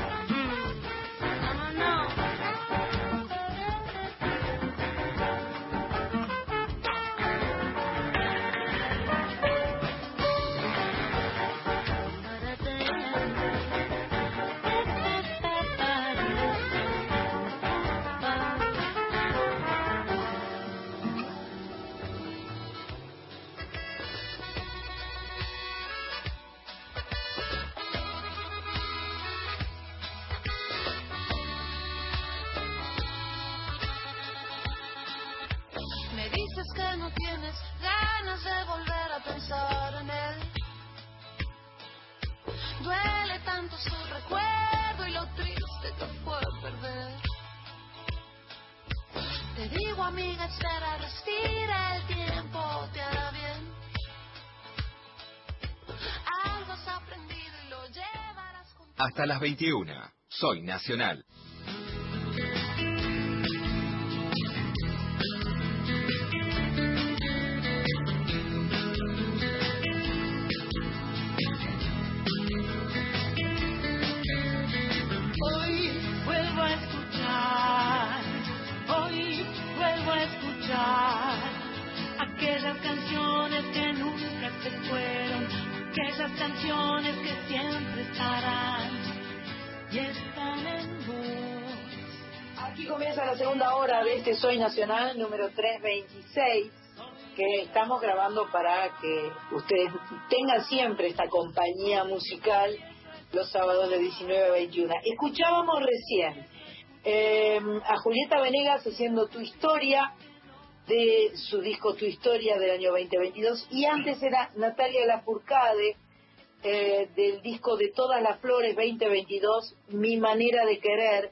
Tanto su recuerdo y lo triste que fue perder. Te digo, amiga, espera, respira, el tiempo te hará bien. Algo has aprendido y lo llevarás con Hasta las 21. Soy Nacional. Canciones que siempre estarán y están en vos. Aquí comienza la segunda hora de este Soy Nacional número 326 que estamos grabando para que ustedes tengan siempre esta compañía musical los sábados de 19 a 21. Escuchábamos recién eh, a Julieta Venegas haciendo Tu Historia de su disco Tu Historia del año 2022 y antes era Natalia Lafourcade eh, del disco de Todas las Flores 2022 Mi Manera de Querer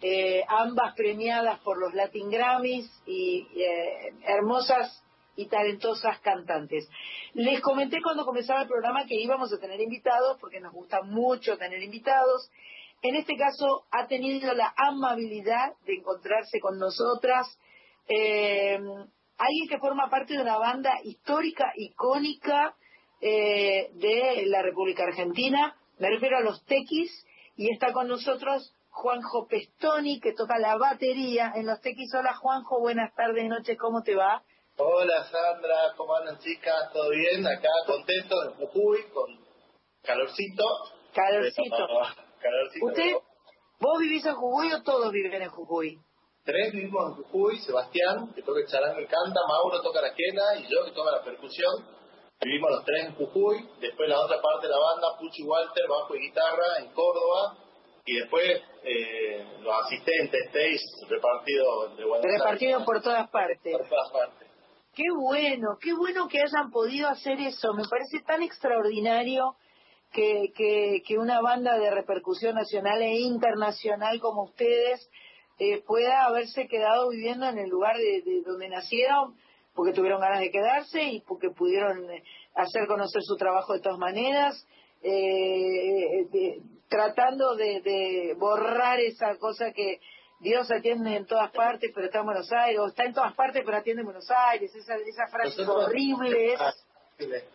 eh, ambas premiadas por los Latin Grammys y eh, hermosas y talentosas cantantes. Les comenté cuando comenzaba el programa que íbamos a tener invitados, porque nos gusta mucho tener invitados. En este caso ha tenido la amabilidad de encontrarse con nosotras alguien que forma parte de una banda histórica, icónica eh, de la República Argentina. Me refiero a los Tequis y está con nosotros Juanjo Pestoni, que toca la batería en los Tequis. Hola Juanjo, buenas tardes, noches, ¿cómo te va? Hola Sandra, ¿cómo andan chicas? ¿Todo bien? Acá contento en Jujuy, con calorcito. Calorcito. Calorcito. ¿Usted, vos vivís en Jujuy o todos viven en Jujuy? Tres vivimos en Jujuy, Sebastián, que toca el charango y canta, Mauro toca la quena y yo que toca la percusión. Vivimos los tres en Jujuy, después la otra parte de la banda, Puchi Walter, bajo y guitarra, en Córdoba, y después eh, los asistentes, estéis repartidos de Aires. Repartidos por todas partes. Por todas partes. Qué bueno, qué bueno que hayan podido hacer eso. Me parece tan extraordinario que, que, que una banda de repercusión nacional e internacional como ustedes eh, pueda haberse quedado viviendo en el lugar de, de donde nacieron porque tuvieron ganas de quedarse y porque pudieron eh, hacer conocer su trabajo de todas maneras, eh, de- tratando de, de borrar esa cosa que Dios atiende en todas partes, pero está en Buenos Aires, o está en todas partes, pero atiende en Buenos Aires, esa, esa frase Nosotros- horrible es...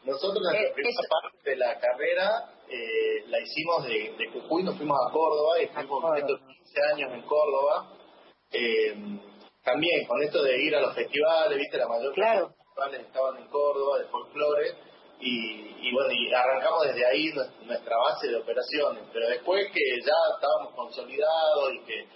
Nosotros la Eh, primera parte de la carrera eh, la hicimos de, de Jujuy, nos fuimos a Córdoba y estuvimos Córdoba. estos 15 años en Córdoba. Eh, también con esto de ir a los festivales, viste, la mayor Claro. de los festivales estaban en Córdoba, de folclore, y, y bueno, y arrancamos desde ahí nues- nuestra base de operaciones. Pero después que ya estábamos consolidados y que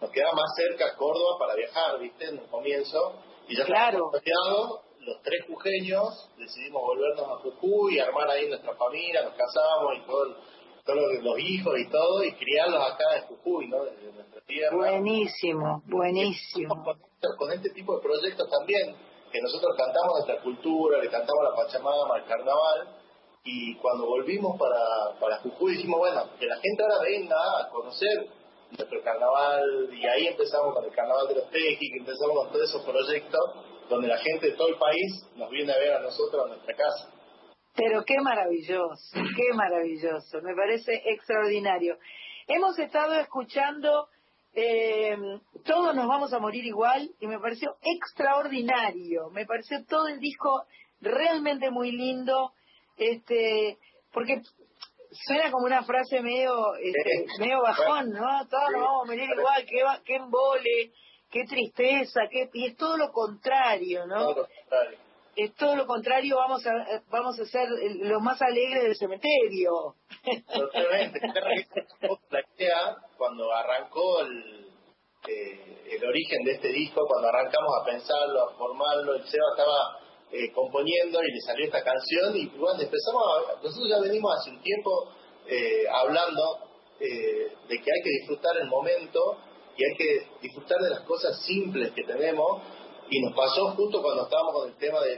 nos quedaba más cerca Córdoba para viajar, viste, en el comienzo, y ya Claro. estábamos consolidados, los tres jujeños decidimos volvernos a Jujuy, armar ahí nuestra familia, nos casamos y todo, el- todos los- hijos y todo, y criarlos acá en Jujuy, ¿no? Desde nuestra tierra. Buenísimo, buenísimo. Con este tipo de proyectos también, que nosotros cantamos nuestra cultura, le cantamos la Pachamama, el carnaval, y cuando volvimos para, para Jujuy dijimos, bueno, que la gente ahora venga a conocer nuestro carnaval, y ahí empezamos con el carnaval de los Teji, que empezamos con todos esos proyectos, donde la gente de todo el país nos viene a ver a nosotros a nuestra casa. Pero qué maravilloso, qué maravilloso, me parece extraordinario. Hemos estado escuchando eh, Todos nos vamos a morir igual y me pareció extraordinario, me pareció todo el disco realmente muy lindo, este, porque suena como una frase medio, este, medio bajón, ¿no? Todos nos vamos a morir igual, qué, qué embole, qué tristeza, qué, y es todo lo contrario, ¿no? Todo lo contrario. Es todo lo contrario, vamos a eh, vamos a ser los más alegres del cementerio. Totalmente. La idea, cuando arrancó el, eh, el origen de este disco, cuando arrancamos a pensarlo, a formarlo, el Seba estaba eh, componiendo y le salió esta canción y bueno, empezamos a... Nosotros ya venimos hace un tiempo eh, hablando eh, de que hay que disfrutar el momento y hay que disfrutar de las cosas simples que tenemos y nos pasó justo cuando estábamos con el tema de,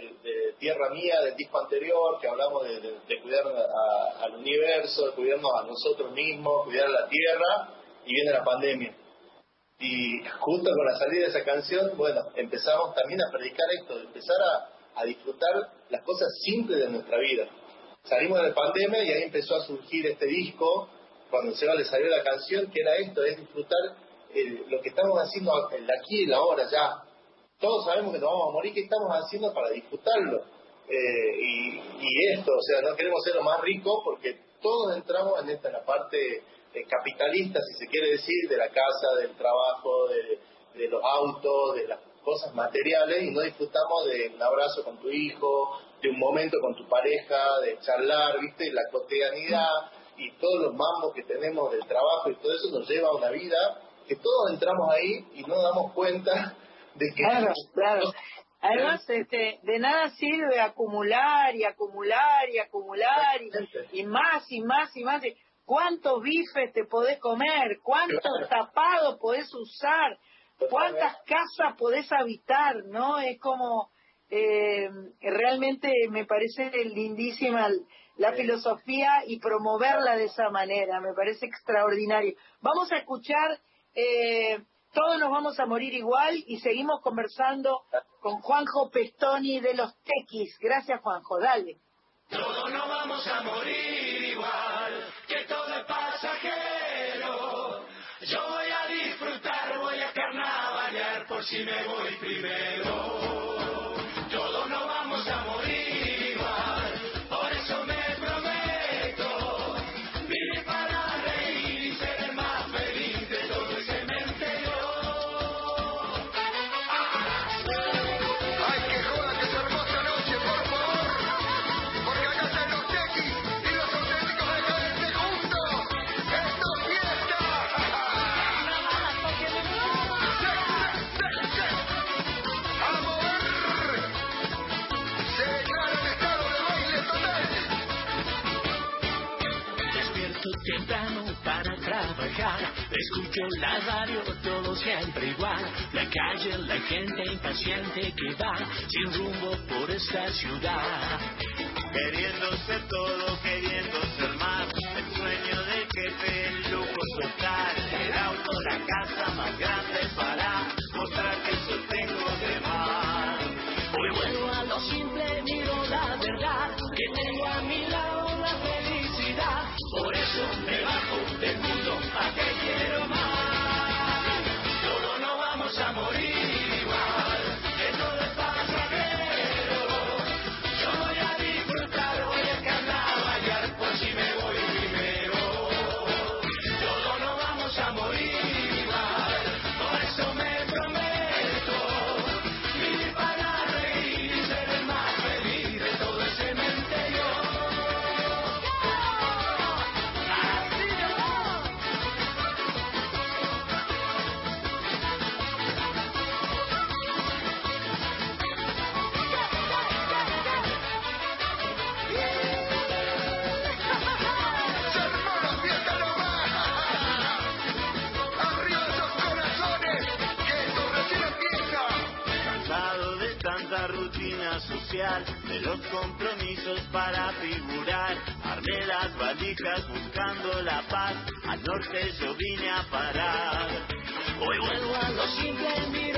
Tierra Mía, del disco anterior, que hablamos de, de- cuidar a- al universo, de cuidarnos a nosotros mismos, cuidar a la Tierra, y viene la pandemia. Y justo con la salida de esa canción, bueno, empezamos también a predicar esto, de empezar a, a disfrutar las cosas simples de nuestra vida. Salimos de la pandemia y ahí empezó a surgir este disco, cuando se le salió la canción, que era esto, es disfrutar el- lo que estamos haciendo el aquí y el ahora ya. Todos sabemos que nos vamos a morir, ¿qué estamos haciendo para disfrutarlo? Eh, y, y esto, o sea, no queremos ser lo más rico porque todos entramos en esta en la parte eh, capitalista, si se quiere decir, de la casa, del trabajo, de, los autos, de las cosas materiales y no disfrutamos de un abrazo con tu hijo, de un momento con tu pareja, de charlar, viste, la cotidianidad y todos los mambos que tenemos del trabajo y todo eso nos lleva a una vida que todos entramos ahí y no damos cuenta de que Claro, claro. Además, este, de nada sirve acumular y acumular y acumular y, y más y más y más. ¿Cuántos bifes te podés comer? ¿Cuántos tapados podés usar? ¿Cuántas casas podés habitar? ¿No? Es como, eh, realmente me parece lindísima la filosofía y promoverla de esa manera. Me parece extraordinario. Vamos a escuchar eh, todos nos vamos a morir igual y seguimos conversando con Juanjo Pestoni de los Tequis. Gracias, Juanjo. Dale. Todos nos vamos a morir igual, que todo es pasajero. Yo voy a disfrutar, voy a carnavalear por si me voy primero. Escucho la radio, todo siempre igual. La calle, la gente impaciente que va sin rumbo por esta ciudad. Queriendo ser todo, queriendo ser más. El sueño del jefe, el lujo total. El auto, la casa más grande para mostrar que eso tengo de más. Hoy vuelvo a lo simple, miro la verdad. Que de los compromisos para figurar. Armé las valijas buscando la paz, al norte yo vine a parar. Hoy vuelvo a lo simple,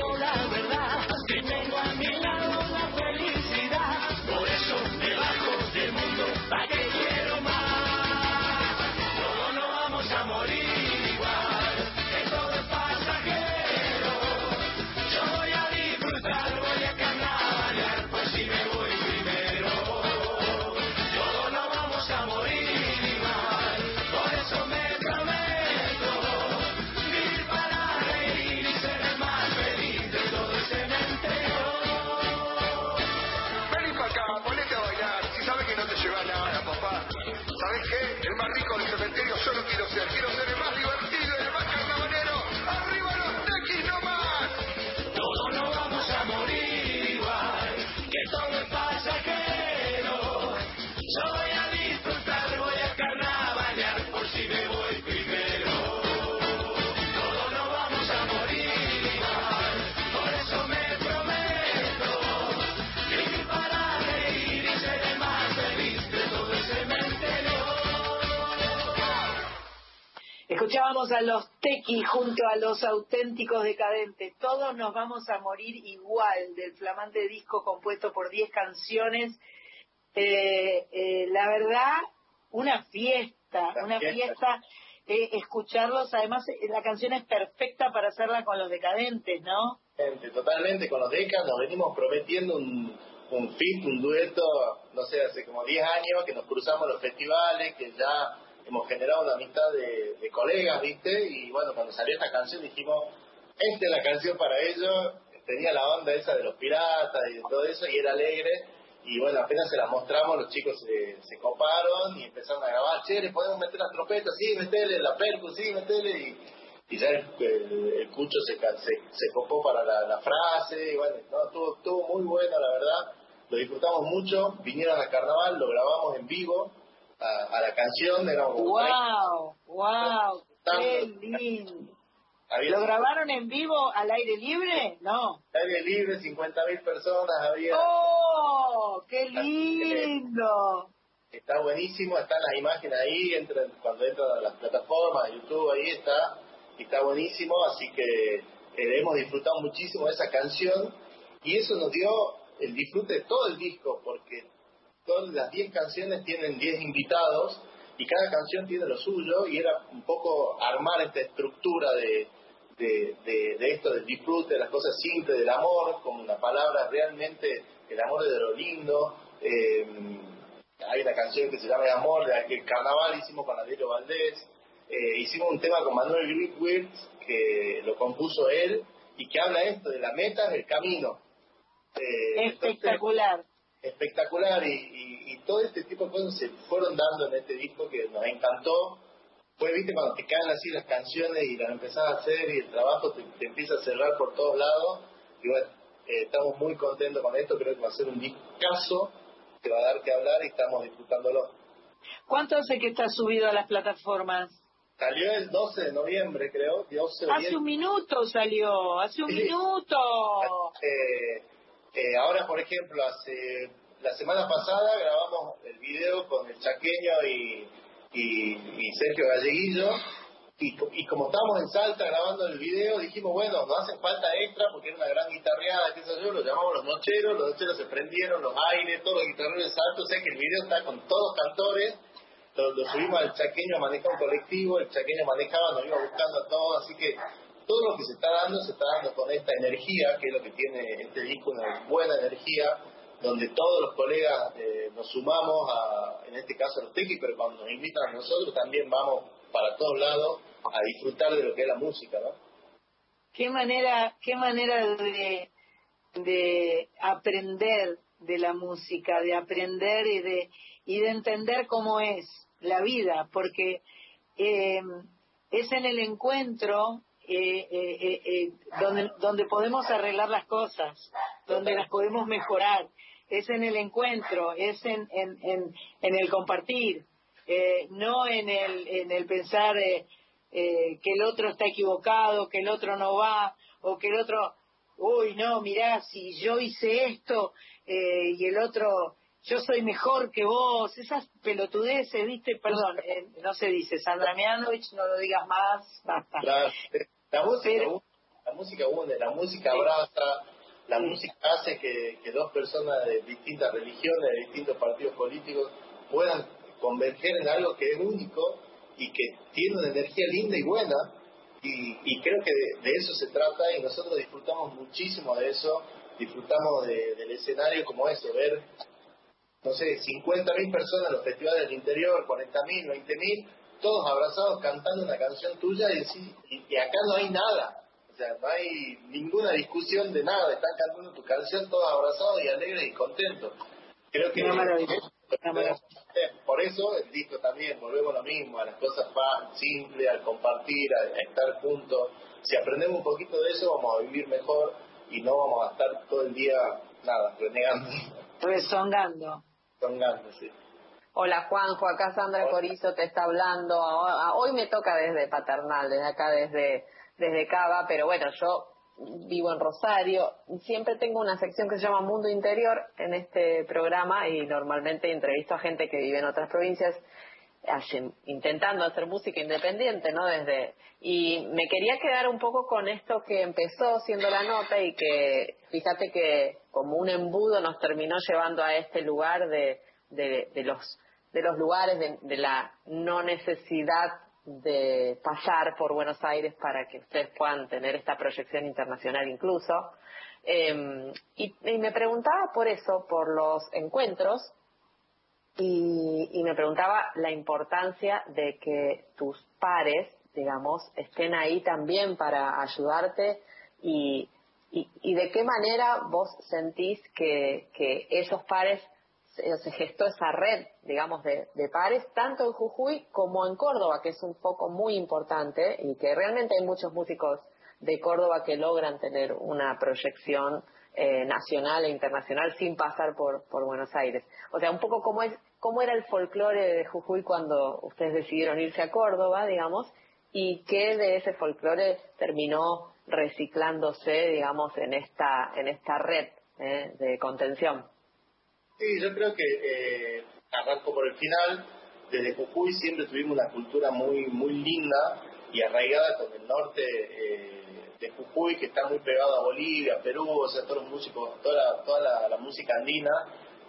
Escuchábamos a los Tequi junto a los auténticos decadentes. Todos nos vamos a morir igual del flamante disco compuesto por 10 canciones. Eh, eh, la verdad, una fiesta, Una fiesta. eh, escucharlos, además eh, la canción es perfecta para hacerla con los decadentes, ¿no? Totalmente, con los DECA nos venimos prometiendo un, un fit, un dueto, no sé, hace como 10 años que nos cruzamos los festivales, que ya hemos generado una amistad de, colegas, ¿viste? Y bueno, cuando salió esta canción dijimos, esta es la canción para ellos, tenía la onda esa de los piratas y todo eso, y era alegre, y bueno, apenas se las mostramos, los chicos se, se coparon y empezaron a grabar, che, ¿le podemos meter las trompetas? Sí, metele, la percu, sí, metele, y y ya el, Cucho se, se, se copó para la, la frase, y bueno, no, estuvo, estuvo muy bueno, la verdad, lo disfrutamos mucho, vinieron al carnaval, lo grabamos en vivo, a, a la canción, éramos como ¡Wow! ¡Wow! ¡Qué lindo! había ¿Lo grabaron en vivo al aire libre? No. aire libre, 50.000 personas había, ¡Oh! ¡Qué lindo! está buenísimo, están las imágenes ahí, entran, cuando entran a las plataformas, YouTube, ahí está, y está buenísimo, así que eh, hemos disfrutado muchísimo de esa canción, y eso nos dio el disfrute de todo el disco, porque todas las 10 canciones tienen 10 invitados, y cada canción tiene lo suyo, y era un poco armar esta estructura de, de, de, esto del disfrute, de las cosas simples, del amor, como una palabra realmente, el amor es de lo lindo, eh, hay una canción que se llama El Amor, de aquel carnaval hicimos con Adriano Valdés, eh, hicimos un tema con Manuel Greenwitz, que lo compuso él, y que habla esto de la meta del camino. Eh, entonces, Espectacular. y, y- y todo este tipo de cosas se fueron dando en este disco que nos encantó. Fue, viste, cuando te caen así las canciones y las empezás a hacer y el trabajo te, te empieza a cerrar por todos lados. Y bueno, eh, estamos muy contentos con esto, creo que va a ser un discazo que va a dar que hablar y estamos disfrutándolo. ¿Cuánto hace que está subido a las plataformas? salió el 12 de noviembre, creo. 12 hace un minuto salió, hace un minuto. Eh, eh, ahora, por ejemplo, hace la semana pasada grabamos el video con el chaqueño y, Sergio Galleguillo. Y, como estábamos en Salta grabando el video, dijimos, bueno, nos hace falta extra porque era una gran guitarreada, qué sé yo, lo llamamos los nocheros, los nocheros se prendieron, los aires, todos los guitarreros de Salta, o sea que el video está con todos cantores lo, subimos al chaqueño a manejar un colectivo, el chaqueño manejaba, nos iba buscando a todos, así que todo lo que se está dando se está dando con esta energía, que es lo que tiene este disco, una buena energía, donde todos los colegas eh, nos sumamos a, en este caso a los tequis, pero cuando nos invitan a nosotros también vamos para todos lados a disfrutar de lo que es la música, ¿no? Qué manera, qué manera de, de aprender de la música, de aprender y de, y de entender cómo es la vida, porque eh, es en el encuentro eh, eh, donde, donde podemos arreglar las cosas, donde las podemos mejorar, es en el encuentro, es en, en, en, en el compartir, no en el, en el pensar que el otro está equivocado, que el otro no va, o que el otro, uy, no, mirá, si yo hice esto y el otro yo soy mejor que vos, esas pelotudeces, ¿viste? Perdón, eh, no se dice, Sandra Mianovich, no lo digas más, basta. La, música, la música une, la música abraza, la música hace que, que dos personas de distintas religiones, de distintos partidos políticos, puedan converger en algo que es único y que tiene una energía linda y buena. Y, y creo que de, eso se trata y nosotros disfrutamos muchísimo de eso, disfrutamos del escenario como eso, ver no sé, 50.000 personas en los festivales del interior, 40.000, 20.000, todos abrazados cantando una canción tuya y, y, acá no hay nada. O sea, no hay ninguna discusión de nada. Están cantando tu canción todos abrazados y alegres y contentos. Creo que por eso el disco también, volvemos a lo mismo, a las cosas más simples, al compartir, a, estar juntos. Si aprendemos un poquito de eso, vamos a vivir mejor y no vamos a estar todo el día, nada, renegando. Rezongando. Hola Juanjo, acá Sandra Corizo te está hablando. Hoy me toca desde Paternal, desde acá, desde, desde Cava, pero bueno, yo vivo en Rosario. Siempre tengo una sección que se llama Mundo Interior en este programa y normalmente entrevisto a gente que vive en otras provincias intentando hacer música independiente, ¿no? Desde y me quería quedar un poco con esto que empezó siendo la nota y que fíjate que como un embudo nos terminó llevando a este lugar de, de, los de los lugares de, la no necesidad de pasar por Buenos Aires para que ustedes puedan tener esta proyección internacional incluso. Em, y me preguntaba por eso, por los encuentros, y, me preguntaba la importancia de que tus pares, digamos, estén ahí también para ayudarte y, y, de qué manera vos sentís que, que esos pares se, gestó esa red, digamos, de, de, pares, tanto en Jujuy como en Córdoba, que es un foco muy importante y que realmente hay muchos músicos de Córdoba que logran tener una proyección eh, nacional e internacional sin pasar por, por Buenos Aires. O sea, un poco cómo, es, cómo era el folclore de Jujuy cuando ustedes decidieron irse a Córdoba, digamos, y qué de ese folclore terminó reciclándose, digamos, en esta, en esta red eh, de contención. Sí, yo creo que eh, arranco por el final. Desde Jujuy siempre tuvimos una cultura muy muy linda y arraigada con el norte eh, de Jujuy, que está muy pegado a Bolivia, Perú, o sea, todos los músicos, toda la, toda la, música andina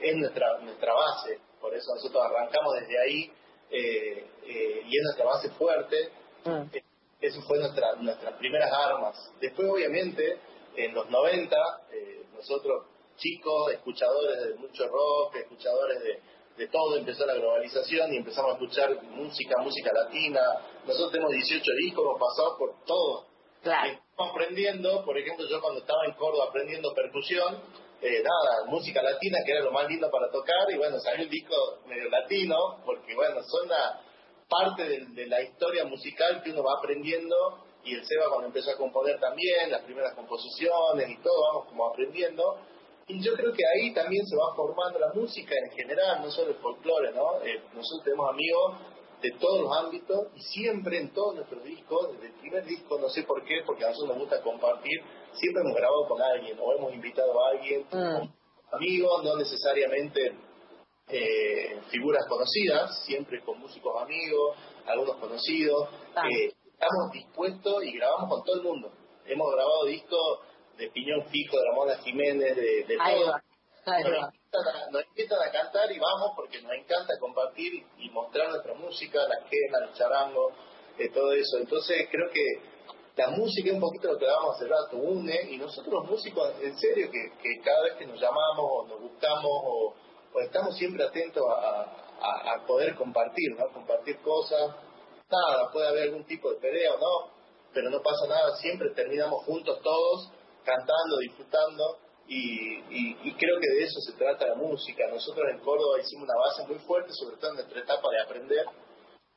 es nuestra, nuestra base. Por eso nosotros arrancamos desde ahí eh, eh, y es nuestra base fuerte. Mm. Eso fue nuestra, nuestras primeras armas. Después, obviamente, en los 90, eh, nosotros chicos, escuchadores de mucho rock, escuchadores de, de todo, empezó la globalización y empezamos a escuchar música, música latina. Nosotros tenemos 18 discos, hemos pasado por todo Claro. aprendiendo, por ejemplo, yo cuando estaba en Córdoba aprendiendo percusión, eh, nada, música latina, que era lo más lindo para tocar, y bueno, salió un disco medio latino, porque bueno, son una parte de, la historia musical que uno va aprendiendo, y el Seba cuando empezó a componer también, las primeras composiciones y todo, vamos como aprendiendo, y yo creo que ahí también se va formando la música en general, no solo el folclore, ¿no? Eh, nosotros tenemos amigos de todos los ámbitos y siempre en todos nuestros discos, desde el primer disco, no sé por qué, porque a nosotros nos gusta compartir, siempre hemos grabado con alguien o hemos invitado a alguien, amigos, no necesariamente eh, figuras conocidas, siempre con músicos amigos, algunos conocidos. Eh, estamos dispuestos y grabamos con todo el mundo. Hemos grabado discos de Piñón Fijo, de Ramona Jiménez, de, de todo. Nos, invitan a, cantar y vamos porque nos encanta compartir y mostrar nuestra música, la quejas, los charangos, eh, todo eso. Entonces creo que la música es un poquito lo que hablábamos hace rato, une, y nosotros los músicos, en serio, que, que cada vez que nos llamamos o nos buscamos o, estamos siempre atentos a, a, poder compartir, ¿no? Compartir cosas, nada, puede haber algún tipo de pelea o no, pero no pasa nada, siempre terminamos juntos todos, cantando, disfrutando, y, y, creo que de eso se trata la música. Nosotros en Córdoba hicimos una base muy fuerte, sobre todo en nuestra etapa de aprender,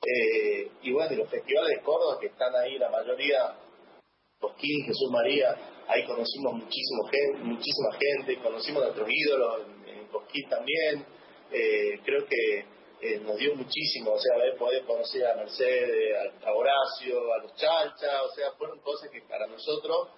eh, y bueno, y los festivales de Córdoba que están ahí, la mayoría, Cosquín, Jesús María, ahí conocimos muchísimo muchísima gente, conocimos a nuestros ídolos en, en Cosquín también, eh, creo que eh, nos dio muchísimo, o sea, poder conocer a Mercedes, a, Horacio, a los Chalcha, o sea, fueron cosas que para nosotros,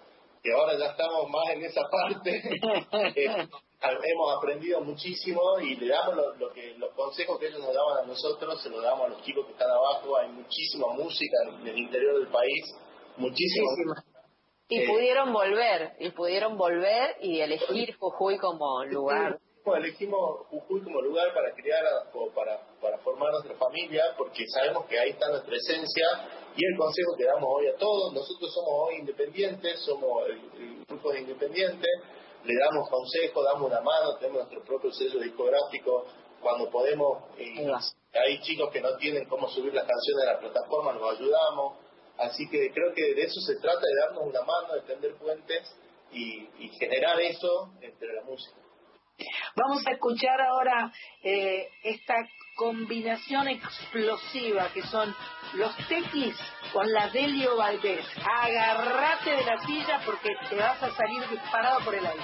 que ahora ya estamos más en esa parte, eh, hemos aprendido muchísimo y le damos lo, que los consejos que ellos nos daban a nosotros, se los damos a los chicos que están abajo, hay muchísima música en el interior del país, muchísima. Y eh, pudieron volver, y pudieron volver y elegir Jujuy como lugar elegimos Jujuy como lugar para criar o para, para formar nuestra familia, porque sabemos que ahí está nuestra esencia y el consejo que damos hoy a todos. Nosotros somos hoy independientes, somos el, grupo de independientes, le damos consejo, damos una mano, tenemos nuestro propio sello discográfico cuando podemos. hay chicos que no tienen cómo subir las canciones a la plataforma, los ayudamos. Así que creo que de eso se trata, de darnos una mano, de tender puentes y, y generar eso entre la música. Vamos a escuchar ahora eh, esta combinación explosiva que son los tequis con la Delio Valdés. Agárrate de la silla porque te vas a salir disparado por el aire.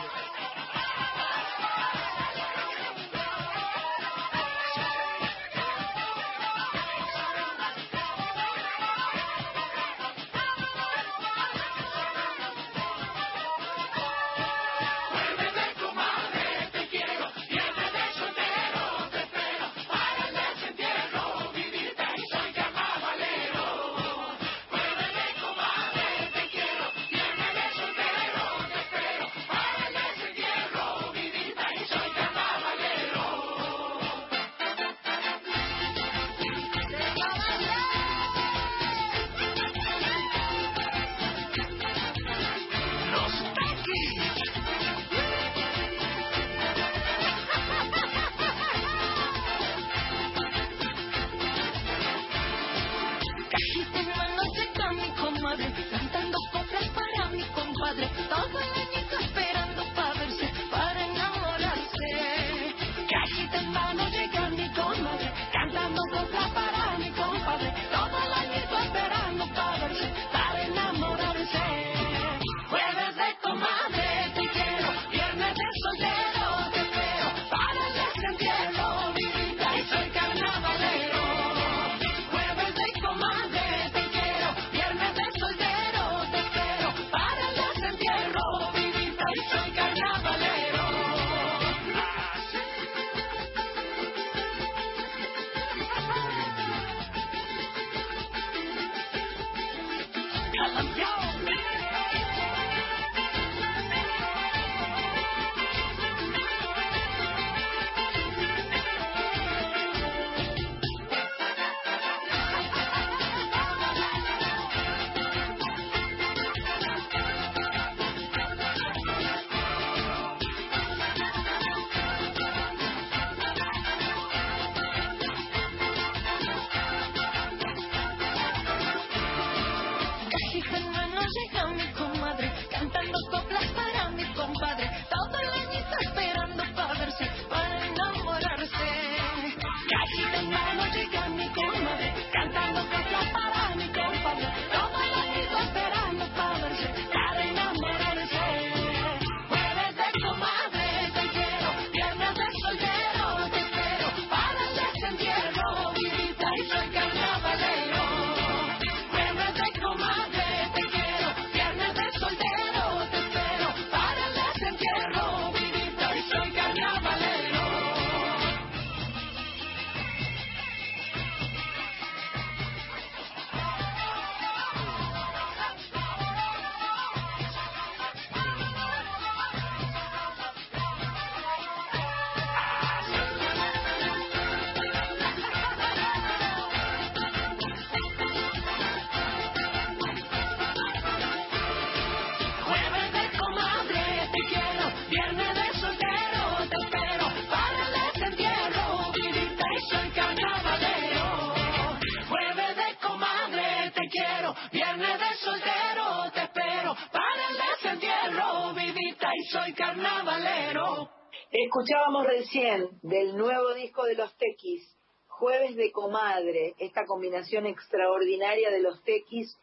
Escuchábamos recién del nuevo disco de los Tequis, Jueves de Comadre, esta combinación extraordinaria de los Tequis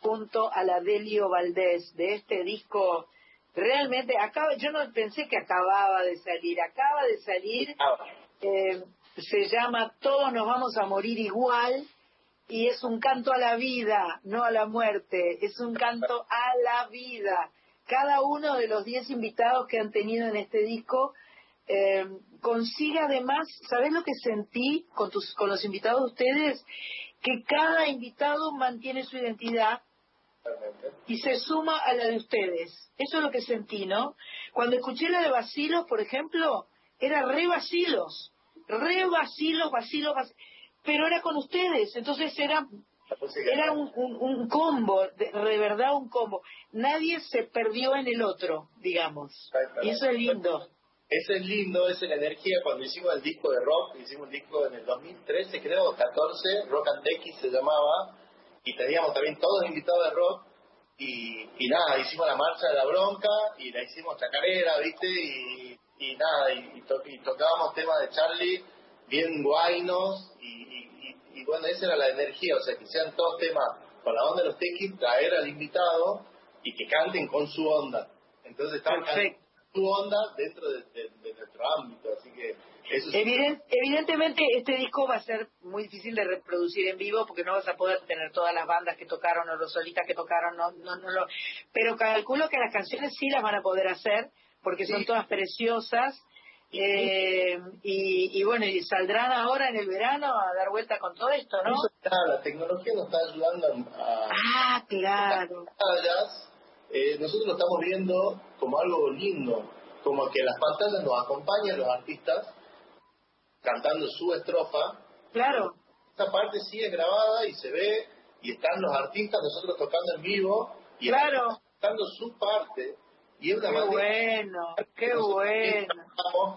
junto a la Delio Valdés, de este disco realmente acaba, yo no pensé que acababa de salir, acaba de salir, eh, se llama Todos nos vamos a morir igual y es un canto a la vida, no a la muerte, es un canto a la vida. Cada uno de los diez invitados que han tenido en este disco eh, consigue además, ¿sabes lo que sentí con, tus, con los invitados de ustedes? Que cada invitado mantiene su identidad y se suma a la de ustedes. Eso es lo que sentí, ¿no? Cuando escuché la de Basilos, por ejemplo, era re Basilos, re Basilos, Basilos, pero era con ustedes, entonces era era un, un, un combo, de, de, verdad un combo. Nadie se perdió en el otro, digamos. Y eso es lindo. Eso es lindo, esa es la energía. Cuando hicimos el disco de rock, hicimos un disco en el 2013, creo, 14, Rock and X se llamaba, y teníamos también todos invitados de rock, y, nada, hicimos la marcha de la bronca, y la hicimos chacarera, ¿viste? Y, nada, y, to, y tocábamos temas de Charlie bien guainos, y, y, bueno, esa era la energía, o sea, que sean todos temas con la onda de los tequis, traer al invitado y que canten con su onda. Entonces están su onda dentro de, de, de, nuestro ámbito, así que eso es... Evident, evidentemente este disco va a ser muy difícil de reproducir en vivo porque no vas a poder tener todas las bandas que tocaron o los solistas que tocaron, no, no, no lo... pero calculo que las canciones sí las van a poder hacer porque son todas preciosas eh, y, y, bueno, y saldrán ahora en el verano a dar vuelta con todo esto, ¿no? la tecnología nos está ayudando a... Ah, claro. Eh, nosotros lo estamos viendo como algo lindo, como que las pantallas nos acompañan los artistas cantando su estrofa. Claro. Esta parte sigue grabada y se ve, y están los artistas, nosotros tocando en vivo, y claro. cantando su parte. Y es una qué bueno, qué bueno.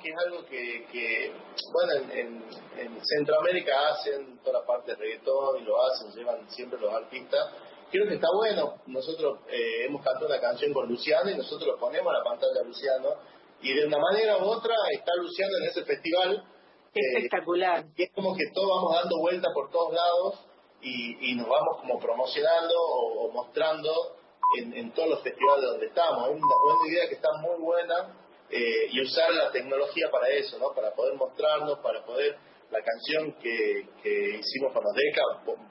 Que es algo que, que bueno, en, en, en, Centroamérica hacen toda la parte de reggaetón y lo hacen, llevan siempre los artistas. Creo que está bueno. Nosotros eh, hemos cantado una canción con Luciano y nosotros lo ponemos la pantalla a Luciano. Y de una manera u otra está Luciano en ese festival. Espectacular. Eh, y es como que todos vamos dando vueltas por todos lados y, y nos vamos como promocionando o, o mostrando en, en, todos los festivales donde estamos. Es una buena idea que está muy buena eh, y usar la tecnología para eso, ¿no? Para poder mostrarnos, para poder la canción que, que hicimos con los DECA,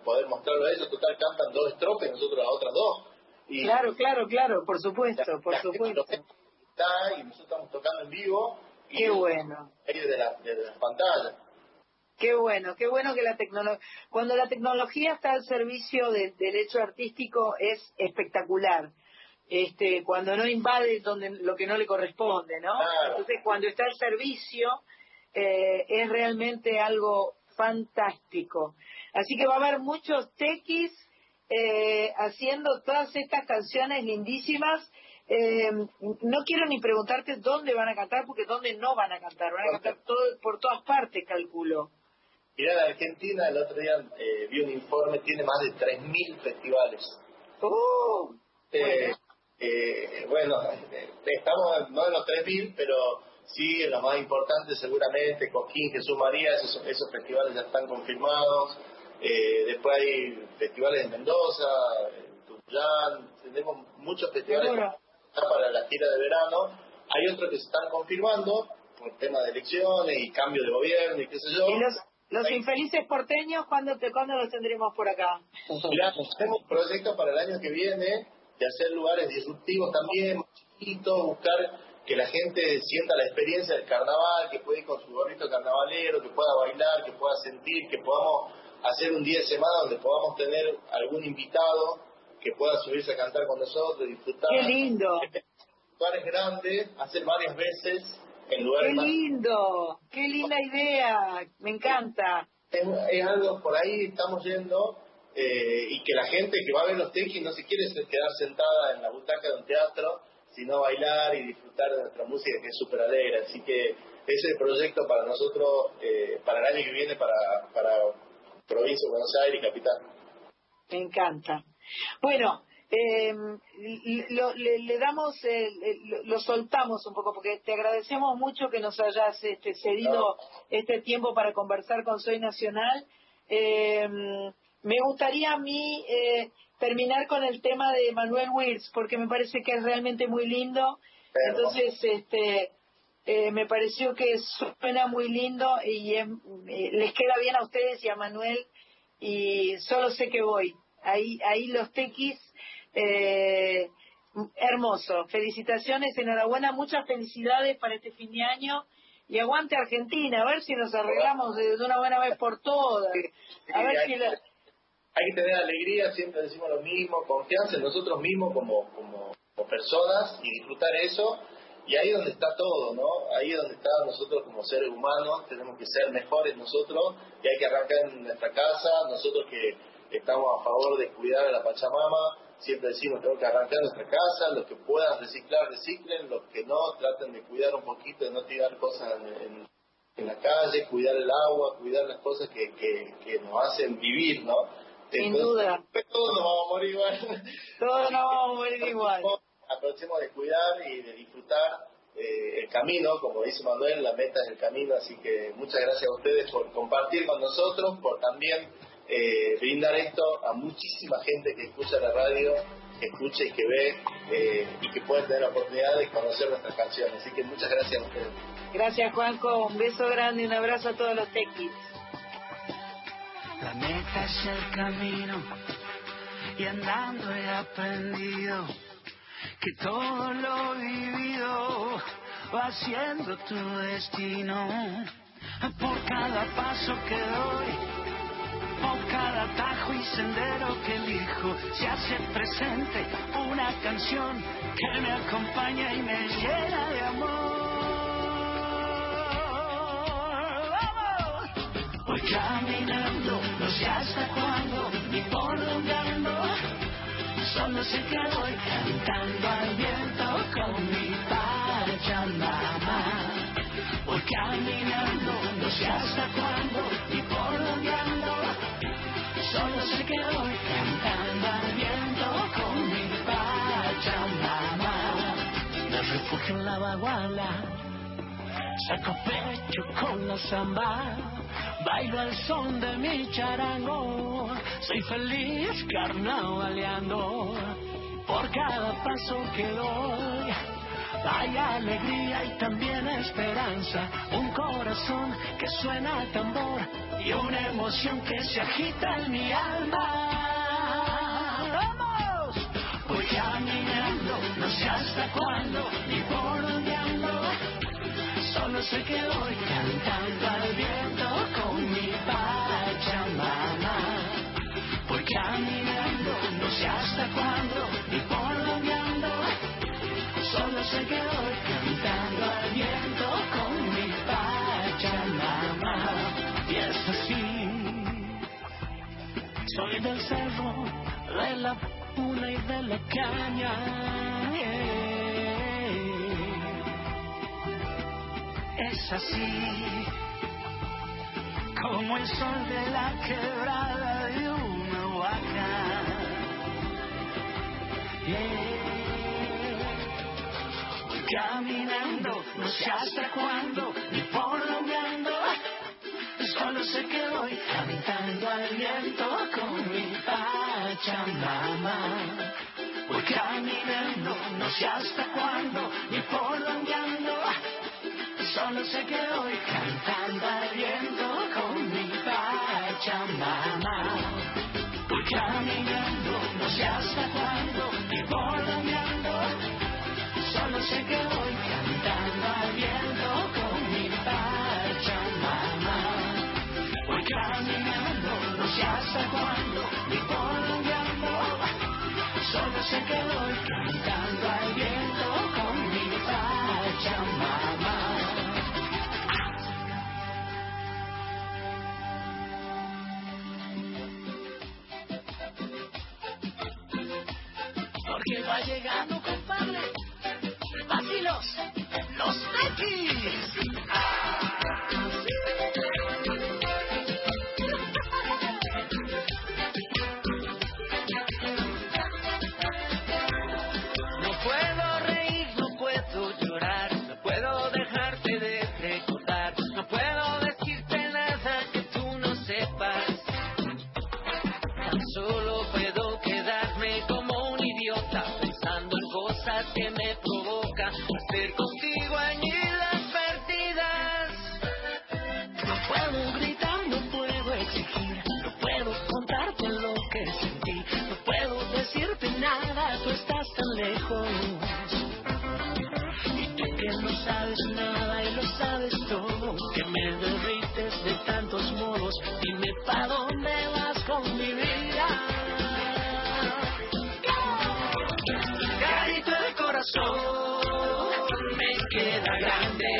poder mostrarlo a ellos. Total, cantan dos estrofas y nosotros las otras dos. Y claro, claro, claro, por supuesto, la, por la supuesto. Está y nosotros estamos tocando en vivo. Y Qué bueno. De, la, de las pantallas. Qué bueno, qué bueno que la tecnología, cuando la tecnología está al servicio de, del hecho artístico es espectacular. Este, cuando no invade donde lo que no le corresponde, ¿no? Claro. Entonces, cuando está al servicio eh, es realmente algo fantástico. Así que va a haber muchos tequis eh, haciendo todas estas canciones lindísimas. Eh, no quiero ni preguntarte dónde van a cantar, porque dónde no van a cantar. Van a cantar todo, por todas partes, calculo. Mira, la Argentina el otro día eh, vi un informe, tiene más de 3.000 festivales. ¡Oh! Eh, eh, bueno, estamos no en los 3.000, pero sí en los más importantes seguramente, Coquín, Jesús María, esos, esos festivales ya están confirmados. después hay festivales en Mendoza, en Tuyán, tenemos muchos festivales para la gira de verano. Hay otros que se están confirmando por tema de elecciones y cambio de gobierno y qué sé yo. ¿Y los, los infelices porteños, ¿cuándo, te, ¿cuándo los tendremos por acá? Mirá, tenemos proyectos para el año que viene de hacer lugares disruptivos también, chiquitos, buscar que la gente sienta la experiencia del carnaval, que pueda ir con su gorrito carnavalero, que pueda bailar, que pueda sentir, que podamos hacer un día de semana donde podamos tener algún invitado que pueda subirse a cantar con nosotros, disfrutar. ¡Qué lindo! Lugares grandes, hacer varias veces en lugares ¡Qué lindo! ¡Qué linda idea! Me encanta. Es, es algo, por ahí estamos yendo, eh, y que la gente que va a ver los tequis no se quiere quedar sentada en la butaca de un teatro, sino bailar y disfrutar de nuestra música que es súper alegre. Así que ese es el proyecto para nosotros, eh, para el año que viene, para, para provincia de Buenos Aires y capital. Me encanta. Bueno, eh, lo, le, le, damos, eh, lo, lo, soltamos un poco, porque te agradecemos mucho que nos hayas este, cedido este tiempo para conversar con Soy Nacional. Eh, me gustaría a mí eh, terminar con el tema de Manuel Wills, porque me parece que es realmente muy lindo. Entonces, este, eh, me pareció que suena muy lindo y eh, les queda bien a ustedes y a Manuel y solo sé que voy. Ahí, ahí los tequis, eh, hermoso. Felicitaciones, enhorabuena, muchas felicidades para este fin de año y aguante Argentina, a ver si nos arreglamos de, una buena vez por todas. A ver si la hay que tener alegría, siempre decimos lo mismo, confianza en nosotros mismos como, como, personas y disfrutar eso. Y ahí es donde está todo, ¿no? Ahí es donde está nosotros como seres humanos, tenemos que ser mejores nosotros y hay que arrancar nuestra casa, nosotros que estamos a favor de cuidar a la Pachamama, siempre decimos tenemos que arrancar nuestra casa, los que puedan reciclar, reciclen, los que no, traten de cuidar un poquito, de no tirar cosas en, la calle, cuidar el agua, cuidar las cosas que, que nos hacen vivir, ¿no? Sin duda. Todos nos vamos a morir igual. Todos nos vamos a morir igual. Aprovechemos de cuidar y de disfrutar eh, el camino, como dice Manuel, la meta es el camino, así que muchas gracias a ustedes por compartir con nosotros, por también eh, brindar esto a muchísima gente que escucha la radio, que escucha y que ve eh, y que puede tener la oportunidad de conocer nuestras canciones. Así que muchas gracias a ustedes. Gracias Juanco, un beso grande y un abrazo a todos los tequis. La meta es el camino y andando he aprendido que todo lo vivido va siendo tu destino. Por cada paso que doy, por cada atajo y sendero que elijo, se hace presente una canción que me acompaña y me llena de amor. Voy caminando, sé hasta cuándo ni por dónde ando. Solo sé que voy cantando al viento con mi pachamama. Voy caminando, no sé hasta cuándo ni por dónde ando. Solo sé que voy cantando al viento con mi pachamama. Me refugio en la baguala, saco pecho con la samba Bailo al son de mi charango, soy feliz carnavaleando por cada paso que doy. Hay alegría y también esperanza, un corazón que suena a tambor y una emoción que se agita en mi alma. ¡Vamos! Voy caminando, no sé hasta cuándo ni por. Solo sé que voy cantando al viento con mi pachamama. Voy caminando, no sé hasta cuándo ni por dónde ando. Solo sé que voy cantando al viento con mi pachamama. Y es así. Soy del cerro, de la puna y de la caña. Es así, como el sol de la quebrada de una huaca. Voy caminando, no sé hasta cuándo, ni por dónde ando. Solo sé que voy cantando al viento con mi pachamama. Voy caminando, no sé hasta cuándo, ni por dónde. Solo sé que voy cantando al viento con mi pachamama. Voy caminando, no sé hasta cuándo, ni por dónde ando. Solo sé que voy cantando al viento con mi pachamama. Voy caminando, no sé hasta cuándo, ni por dónde ando. Solo sé que voy cantando pa' dónde vas con mi vida. Carito el corazón me queda grande.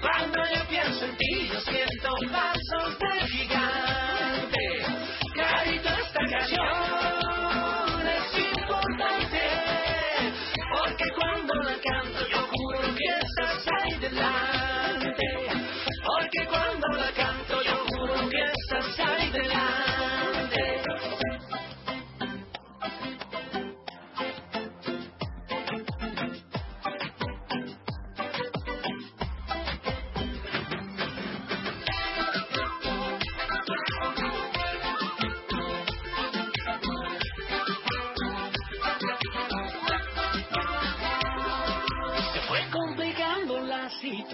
Cuando yo pienso en ti, yo siento pasos de gigante. Carito, esta canción es importante. Porque cuando la canto, yo juro que estás ahí delante. Porque cuando la canto,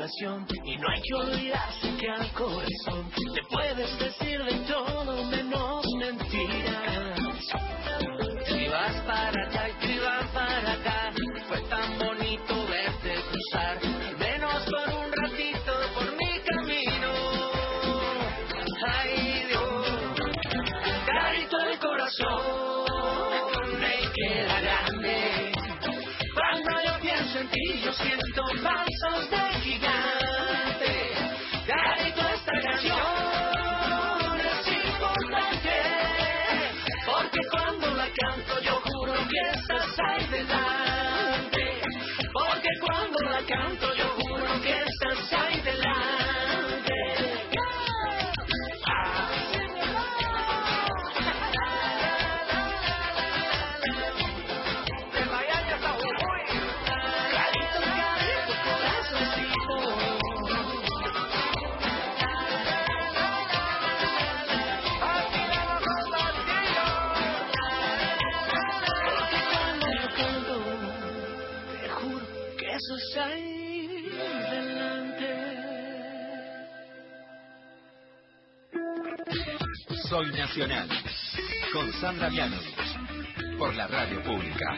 y no hay que olvidarse que al corazón le puedes decir de todo menos mentiras. Escribas para allá, escribas para acá, fue tan bonito verte cruzar, al menos por un ratito por mi camino. Ay Dios, carito el corazón me queda grande. Cuando yo pienso en ti, yo siento pasos de canto, yo Soy Nacional. Con Sandra Mianovich. Por la radio pública.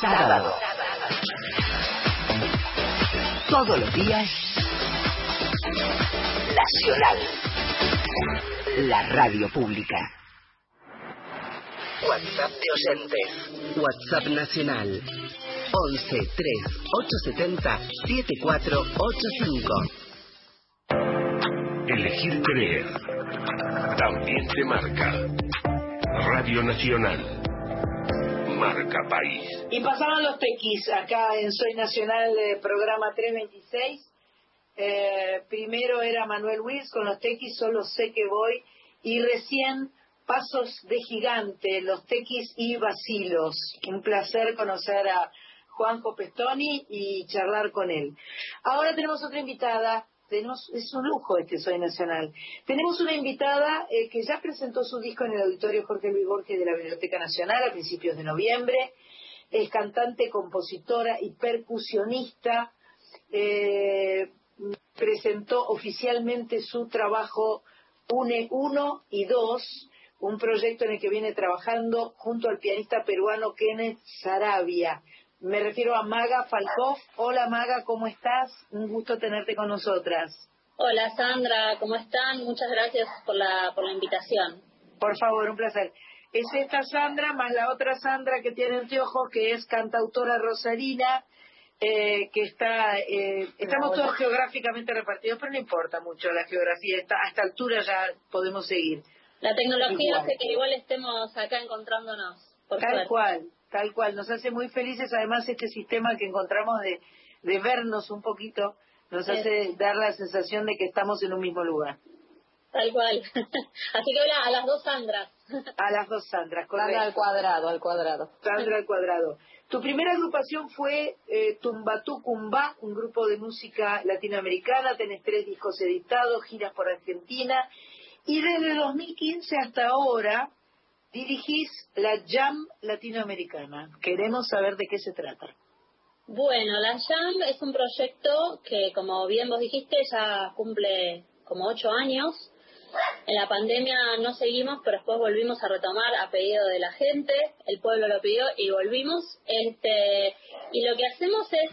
Sábado. Todos los días. Nacional. La radio pública. WhatsApp de oyentes. WhatsApp nacional. 11 3 870 7485. Elegir creer. También te marca. Radio Nacional. Marca País. Y pasaban los tequis acá en Soy Nacional, eh, programa 326. Eh, primero era Manuel Luis con los tequis, solo sé que voy. Y recién Pasos de Gigante, los tequis y vacilos. Un placer conocer a Juanjo Pestoni y charlar con él. Ahora tenemos otra invitada. Es un lujo este Soy Nacional. Tenemos una invitada eh, que ya presentó su disco en el auditorio Jorge Luis Borges de la Biblioteca Nacional a principios de noviembre. Es cantante, compositora y percusionista. Eh, presentó oficialmente su trabajo UNE 1 y 2, un proyecto en el que viene trabajando junto al pianista peruano Kenneth Sarabia. Me refiero a Maga Falkov. Hola Maga, ¿cómo estás? Un gusto tenerte con nosotras. Hola Sandra, ¿cómo están? Muchas gracias por la, por la invitación. Por favor, un placer. Es esta Sandra más la otra Sandra que tiene anteojos, que es cantautora rosarina, eh, que está, eh, estamos todos geográficamente repartidos, pero no importa mucho la geografía, está, a esta altura ya podemos seguir. La tecnología Igual. hace que igual estemos acá encontrándonos. Por Tal suerte. cual, tal cual. Nos hace muy felices además este sistema que encontramos de, de vernos un poquito, nos Sí. hace dar la sensación de que estamos en un mismo lugar. Tal cual. Así que hola a las dos Sandras. A las dos Sandras, correcto. Sandra al cuadrado, al cuadrado. Sandra al cuadrado. Tu primera agrupación fue eh, Tumbatú Cumba, un grupo de música latinoamericana. Tenés tres discos editados, giras por Argentina. Y desde 2015 hasta ahora dirigís la Jam Latinoamericana. Queremos saber de qué se trata. Bueno, la Jam es un proyecto que, como bien vos dijiste, ya cumple como ocho años. En la pandemia no seguimos, pero después volvimos a retomar a pedido de la gente. El pueblo lo pidió y volvimos. Este, y lo que hacemos es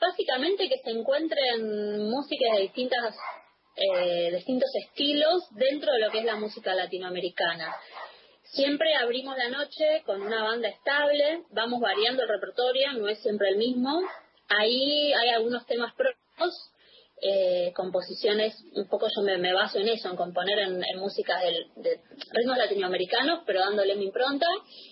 básicamente que se encuentren músicas de distintas eh, distintos estilos dentro de lo que es la música latinoamericana. Siempre abrimos la noche con una banda estable, vamos variando el repertorio, no es siempre el mismo. Ahí hay algunos temas propios, eh, composiciones, un poco yo me, baso en eso, en componer en, música de ritmos latinoamericanos, pero dándole mi impronta.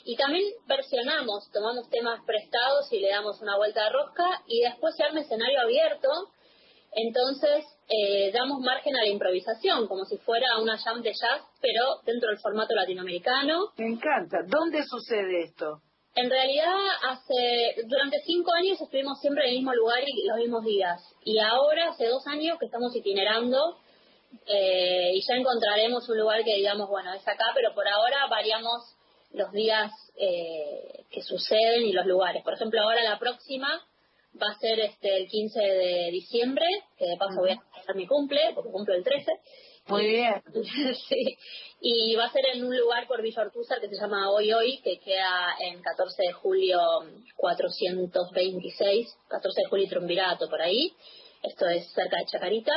Y también versionamos, tomamos temas prestados y le damos una vuelta de rosca y después se arma escenario abierto. Entonces eh, damos margen a la improvisación, como si fuera una jam de jazz, pero dentro del formato latinoamericano. Me encanta. ¿Dónde sucede esto? En realidad, hace durante cinco años estuvimos siempre en el mismo lugar y los mismos días. Y ahora, hace dos años que estamos itinerando eh, y ya encontraremos un lugar que digamos, bueno, es acá, pero por ahora variamos los días eh, que suceden y los lugares. Por ejemplo, ahora la próxima va a ser este el 15 de diciembre, que de paso voy a hacer mi cumple, porque cumplo el 13. Muy bien. sí. Y va a ser en un lugar por Villa Ortúzar que se llama Hoy Hoy, que queda en 14 de julio 426, 14 de julio Triunvirato, por ahí. Esto es cerca de Chacarita.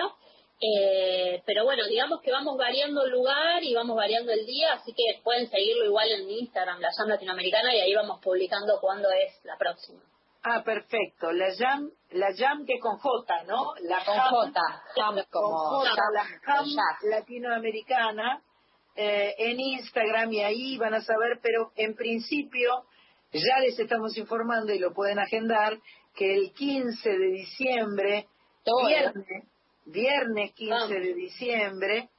Eh, pero bueno, digamos que vamos variando el lugar y vamos variando el día, así que pueden seguirlo igual en Instagram, la Jam Latinoamericana, y ahí vamos publicando cuándo es la próxima. Ah, perfecto. La jam, la jam que con J, ¿no? La con J, jam como la jam latinoamericana eh, en Instagram y ahí van a saber, pero en principio ya les estamos informando y lo pueden agendar que el 15 de diciembre, viernes, viernes 15 de diciembre,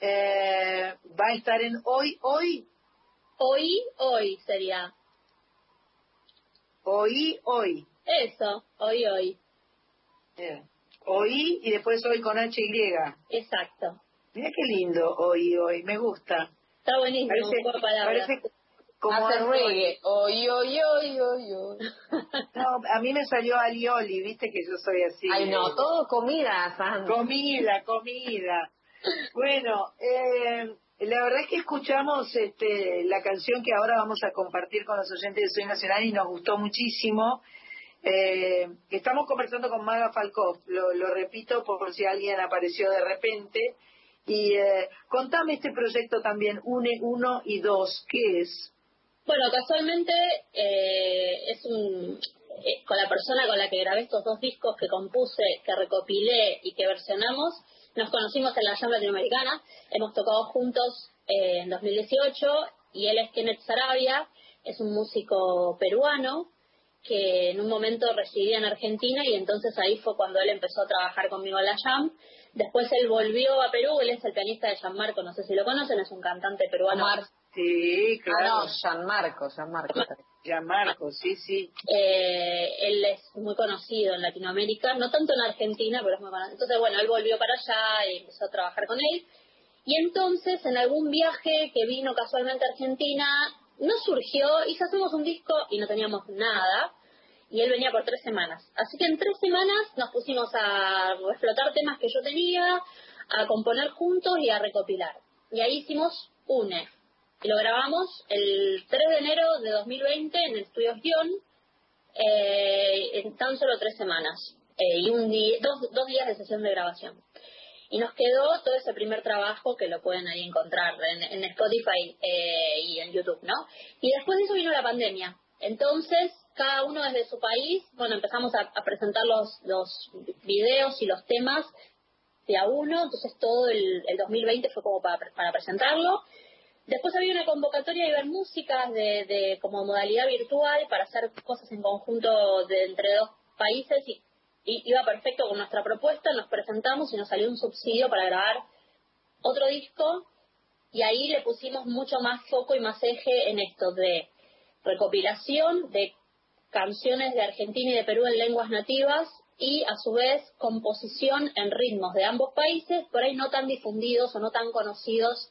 eh, va a estar en hoy, hoy. Hoy, hoy sería. Oí, hoy. Eso, hoy, hoy. Oí y después hoy con HY. Exacto. Mira qué lindo, oí, hoy, me gusta. Está buenísimo, parece, parece como Hace reggae. Oy, oy, oy, oy, oy. No, a mí me salió alioli, viste que yo soy así. Ay, no, todo comida, Sandra. Comida, comida. Bueno, eh, la verdad es que escuchamos este, la canción que ahora vamos a compartir con los oyentes de Soy Nacional y nos gustó muchísimo. Eh, estamos conversando con Maga Falkov, lo, repito por si alguien apareció de repente. Y eh, contame este proyecto también, UNE 1 y 2, ¿qué es? Bueno, casualmente eh, es un, eh, con la persona con la que grabé estos dos discos que compuse, que recopilé y que versionamos, nos conocimos en la Jam Latinoamericana, hemos tocado juntos eh, en 2018 y él es Kenneth Sarabia, es un músico peruano que en un momento residía en Argentina y entonces ahí fue cuando él empezó a trabajar conmigo en la Jam. Después él volvió a Perú, él es el pianista de Marco, no sé si lo conocen, es un cantante peruano. Sí, claro. Ah, no, Gianmarco, Gianmarco. Gianmarco, sí, sí. Eh, él es muy conocido en Latinoamérica, no tanto en Argentina, pero es muy conocido. Entonces, bueno, él volvió para allá y empezó a trabajar con él. Y entonces, en algún viaje que vino casualmente a Argentina, nos surgió, y hacemos un disco y no teníamos nada, y él venía por tres semanas. Así que en tres semanas nos pusimos a explotar temas que yo tenía, a componer juntos y a recopilar. Y ahí hicimos UNE, lo grabamos el 3 de enero de 2020 en el estudio Guión, eh, en tan solo tres semanas eh, y un día, dos, dos días de sesión de grabación. Y nos quedó todo ese primer trabajo que lo pueden ahí encontrar en, Spotify eh, y en YouTube, ¿no? Y después de eso vino la pandemia. Entonces, cada uno desde su país, bueno, empezamos a, presentar los, los videos y los temas de a uno, entonces todo el, el 2020 fue como para, para presentarlo Después había una convocatoria de ver músicas de, como modalidad virtual para hacer cosas en conjunto de entre dos países y, iba perfecto con nuestra propuesta, nos presentamos y nos salió un subsidio para grabar otro disco y ahí le pusimos mucho más foco y más eje en esto de recopilación de canciones de Argentina y de Perú en lenguas nativas y a su vez composición en ritmos de ambos países, por ahí no tan difundidos o no tan conocidos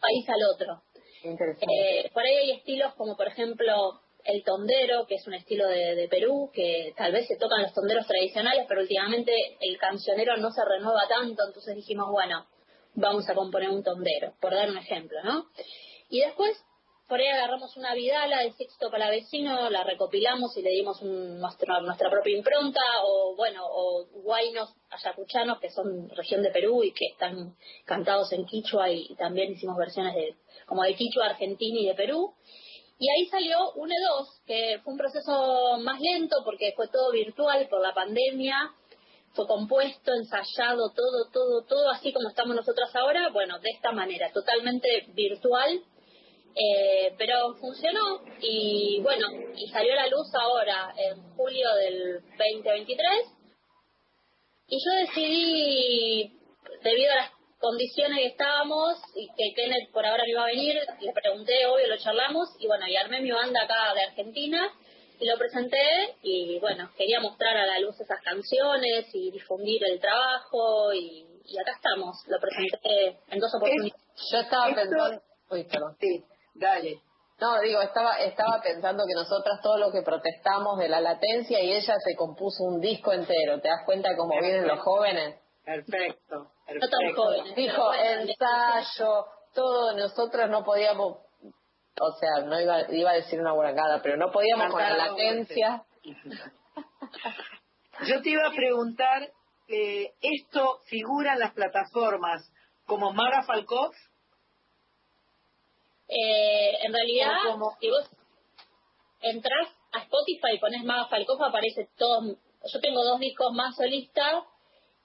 país al otro. Eh, por ahí hay estilos como, por ejemplo, el tondero, que es un estilo de, de, Perú, que tal vez se tocan los tonderos tradicionales, pero últimamente el cancionero no se renueva tanto, entonces dijimos, bueno, vamos a componer un tondero, por dar un ejemplo, ¿no? Y después, por ahí agarramos una vidala de Sixto Palavecino, la recopilamos y le dimos un, nuestra, nuestra propia impronta, o bueno, o guainos ayacuchanos, que son región de Perú y que están cantados en quichua, y, también hicimos versiones de como de quichua argentina y de Perú. Y ahí salió UNE2, que fue un proceso más lento porque fue todo virtual por la pandemia, fue compuesto, ensayado, todo, todo, todo así como estamos nosotros ahora, bueno, de esta manera, totalmente virtual, eh, pero funcionó y bueno, y salió a la luz ahora, en julio del 2023, y yo decidí, debido a las condiciones que estábamos y que Kenneth por ahora no iba a venir, le pregunté, obvio, lo charlamos, y bueno, y armé mi banda acá de Argentina, y lo presenté y bueno, quería mostrar a la luz esas canciones y difundir el trabajo y, acá estamos, lo presenté en dos oportunidades. Yo estaba pensando, uy, perdón. Sí, dale. No, digo, estaba estaba pensando que nosotras todo lo que protestamos de la latencia y ella se compuso un disco entero. ¿Te das cuenta cómo vienen los jóvenes? Perfecto. perfecto. No tan jóvenes. Dijo ensayo, todo, nosotros no podíamos o sea, no iba, iba a decir una buracada, pero no podíamos con la latencia. Yo te iba a preguntar, eh, ¿esto figura en las plataformas como Mara Falkov? Eh, en realidad, si vos entras a Spotify y pones Mara Falkov, aparece todo. Yo tengo dos discos más solistas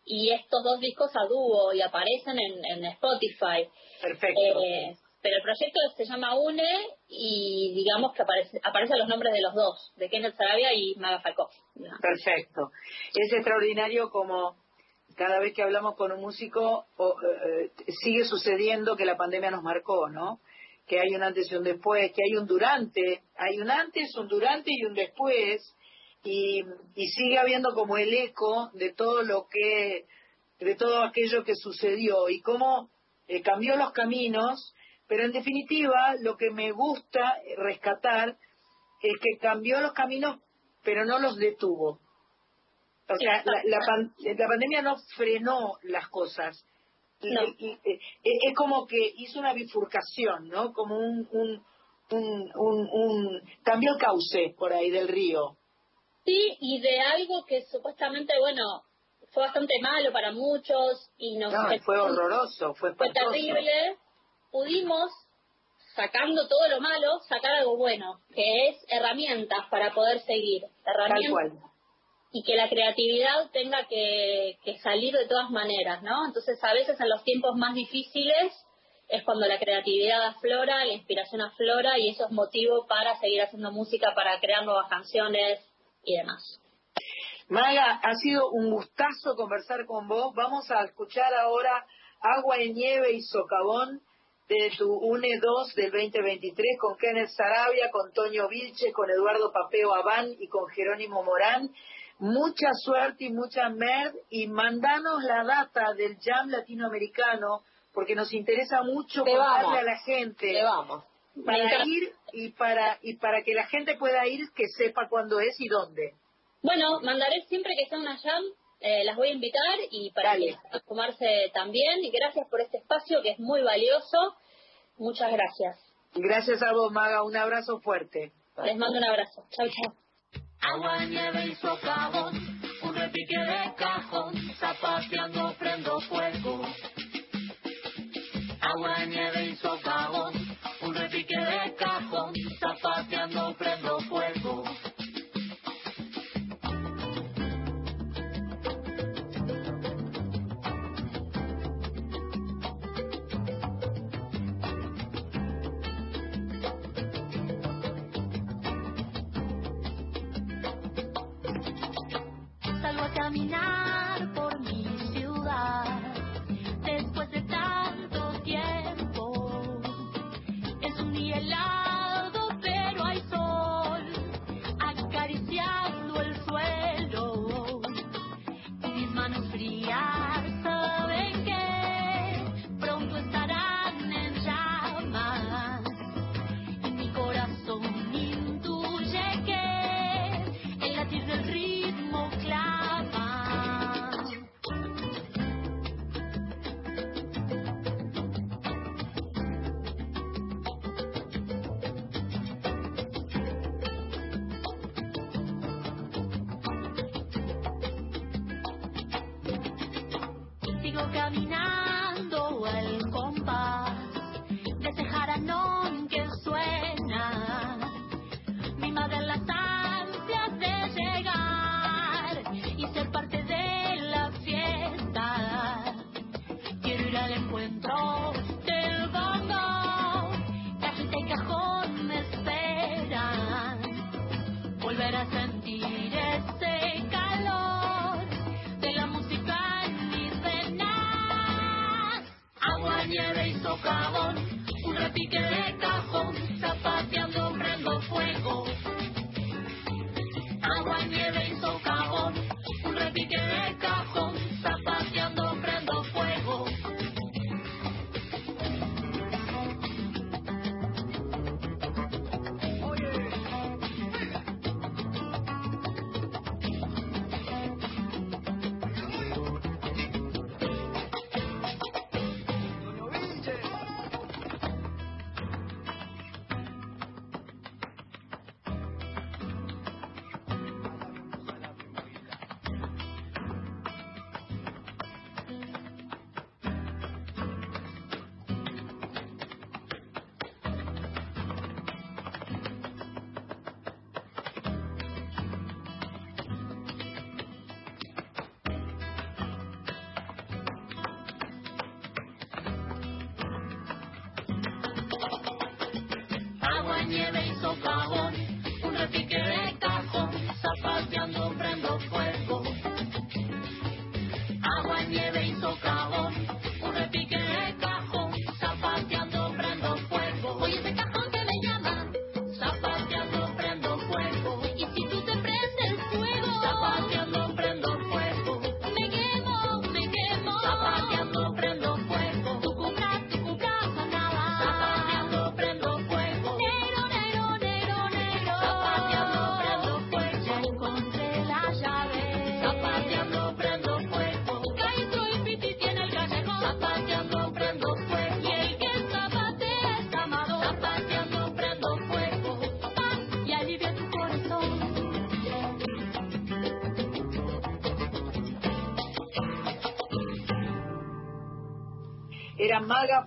y estos dos discos a dúo y aparecen en, en Spotify. Perfecto. Eh, pero el proyecto se llama UNE y digamos que aparece, aparecen los nombres de los dos, de Kenneth Sarabia y Maga Falcó. Perfecto. Es extraordinario como cada vez que hablamos con un músico eh, sigue sucediendo que la pandemia nos marcó, ¿no? Que hay un antes y un después, que hay un durante, hay un antes, un durante y un después, y, y sigue habiendo como el eco de todo lo que, de todo aquello que sucedió y cómo eh, cambió los caminos pero en definitiva, lo que me gusta rescatar es que cambió los caminos, pero no los detuvo. O sea, la, pandemia no frenó las cosas. Eh, es como que hizo una bifurcación, ¿no? Como un, un, un, un, cambió el cauce por ahí del río. Sí, y de algo que supuestamente, bueno, fue bastante malo para muchos y nos... fue horroroso, fue, fue terrible pudimos, sacando todo lo malo, sacar algo bueno, que es herramientas para poder seguir. Herramientas Y que la creatividad tenga que, salir de todas maneras, ¿no? Entonces, a veces en los tiempos más difíciles es cuando la creatividad aflora, la inspiración aflora y eso es motivo para seguir haciendo música, para crear nuevas canciones y demás. Maga, ha sido un gustazo conversar con vos. Vamos a escuchar ahora Agua en Nieve y Socavón de tu UNE 2 del 2023 con Kenneth Sarabia, con Toño Vilche, con Eduardo Papeo Abán y con Jerónimo Morán. Mucha suerte y mucha mer y mandanos la data del jam latinoamericano porque nos interesa mucho contarle a la gente. vamos. Para ir y para, y para que la gente pueda ir, que sepa cuándo es y dónde. Bueno, mandaré siempre que sea una jam eh, las voy a invitar y para que sumarse también. Y gracias por este espacio que es muy valioso. Muchas gracias. Gracias a vos, Maga. Un abrazo fuerte. Les mando un abrazo. Chao, chao. Agua, nieve y socavón, un repique de cajón, zapateando prendo fuego. Agua, nieve y socavón, un repique de cajón, zapateando prendo fuego. Sigo caminando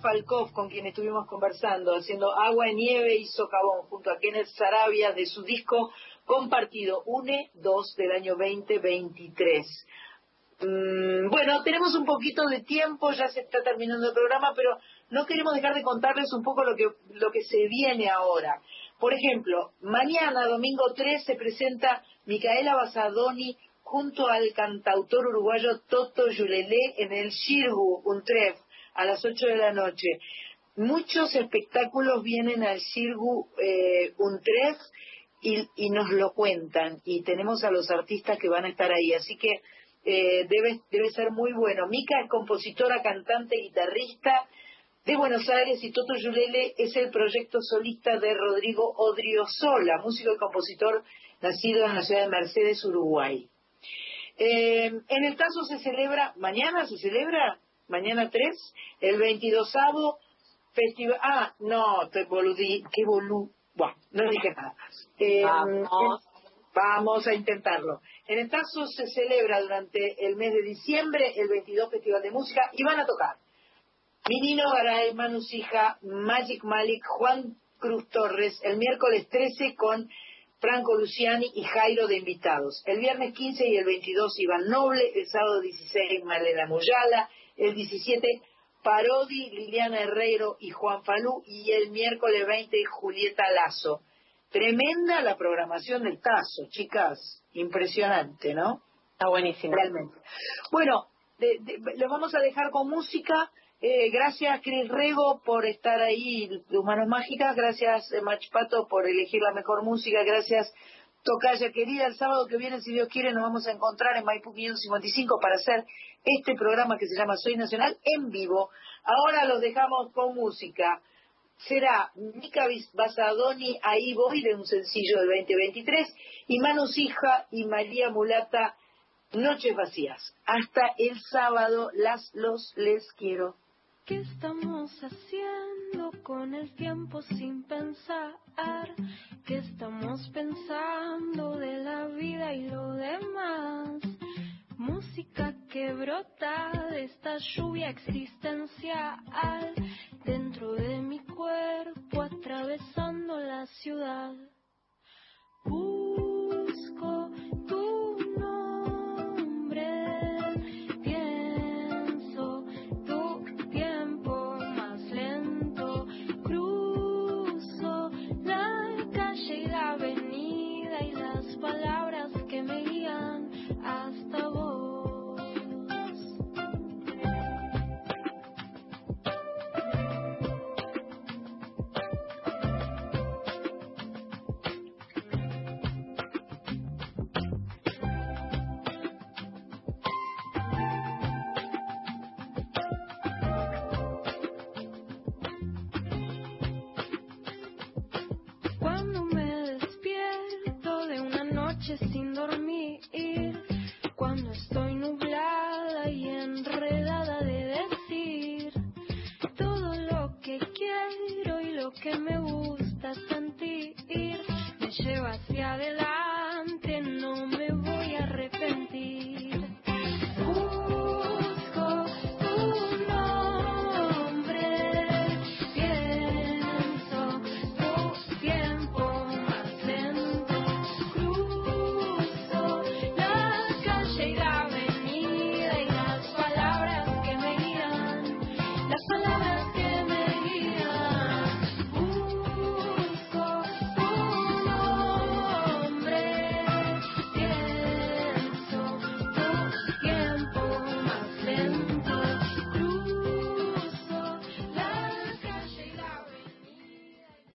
Falkov con quien estuvimos conversando, haciendo Agua, Nieve y Socavón, junto a Kenneth Sarabia de su disco compartido UNE 2 del año 2023. Mm, bueno, tenemos un poquito de tiempo, ya se está terminando el programa, pero no queremos dejar de contarles un poco lo que, lo que se viene ahora. Por ejemplo, mañana, domingo 3, se presenta Micaela Basadoni junto al cantautor uruguayo Toto Yulelé en el Shirgu Untrev a las 8 de la noche. Muchos espectáculos vienen al Shirgu eh, Untrev y, y nos lo cuentan y tenemos a los artistas que van a estar ahí, así que eh, debe, debe ser muy bueno. Mica es compositora, cantante, guitarrista de Buenos Aires y Toto Yulele es el proyecto solista de Rodrigo Odriozola, músico y compositor nacido en la ciudad de Mercedes, Uruguay. Eh, en el caso se celebra, mañana se celebra, mañana 3, el 22 festival, ah, no, te boludí, qué bolú, bueno, no dije nada. Eh, Vamos. Vamos a intentarlo. En el caso se celebra durante el mes de diciembre el 22 Festival de Música y van a tocar Minino Garay, Manu Sija, Magic Malik, Juan Cruz Torres, el miércoles 13 con Franco Luciani y Jairo de invitados. El viernes 15 y el 22 Iván Noble, el sábado 16 Malena Muyala, el 17 Parodi, Liliana Herrero y Juan Falú y el miércoles 20 Julieta Lazo. Tremenda la programación del Tazo, chicas. Impresionante, ¿no? Está buenísimo. Realmente. Bueno, de- de- los vamos a dejar con música. Eh, gracias, Cris Rego, por estar ahí de Humanos Mágicas. Gracias, eh, Machpato, por elegir la mejor música. Gracias, Tocaya querida. El sábado que viene, si Dios quiere, nos vamos a encontrar en Maipú 555 para hacer este programa que se llama Soy Nacional en vivo. Ahora los dejamos con música. Será Mica Basadoni, Ahí voy, de un sencillo del 2023, y Manu Sija y María Mulata, Noches Vacías. Hasta el sábado, las, los, les quiero. ¿Qué estamos haciendo con el tiempo sin pensar? ¿Qué estamos pensando de la vida y lo demás? Música que brota de esta lluvia existencial dentro de mi cuerpo atravesando la ciudad. Busco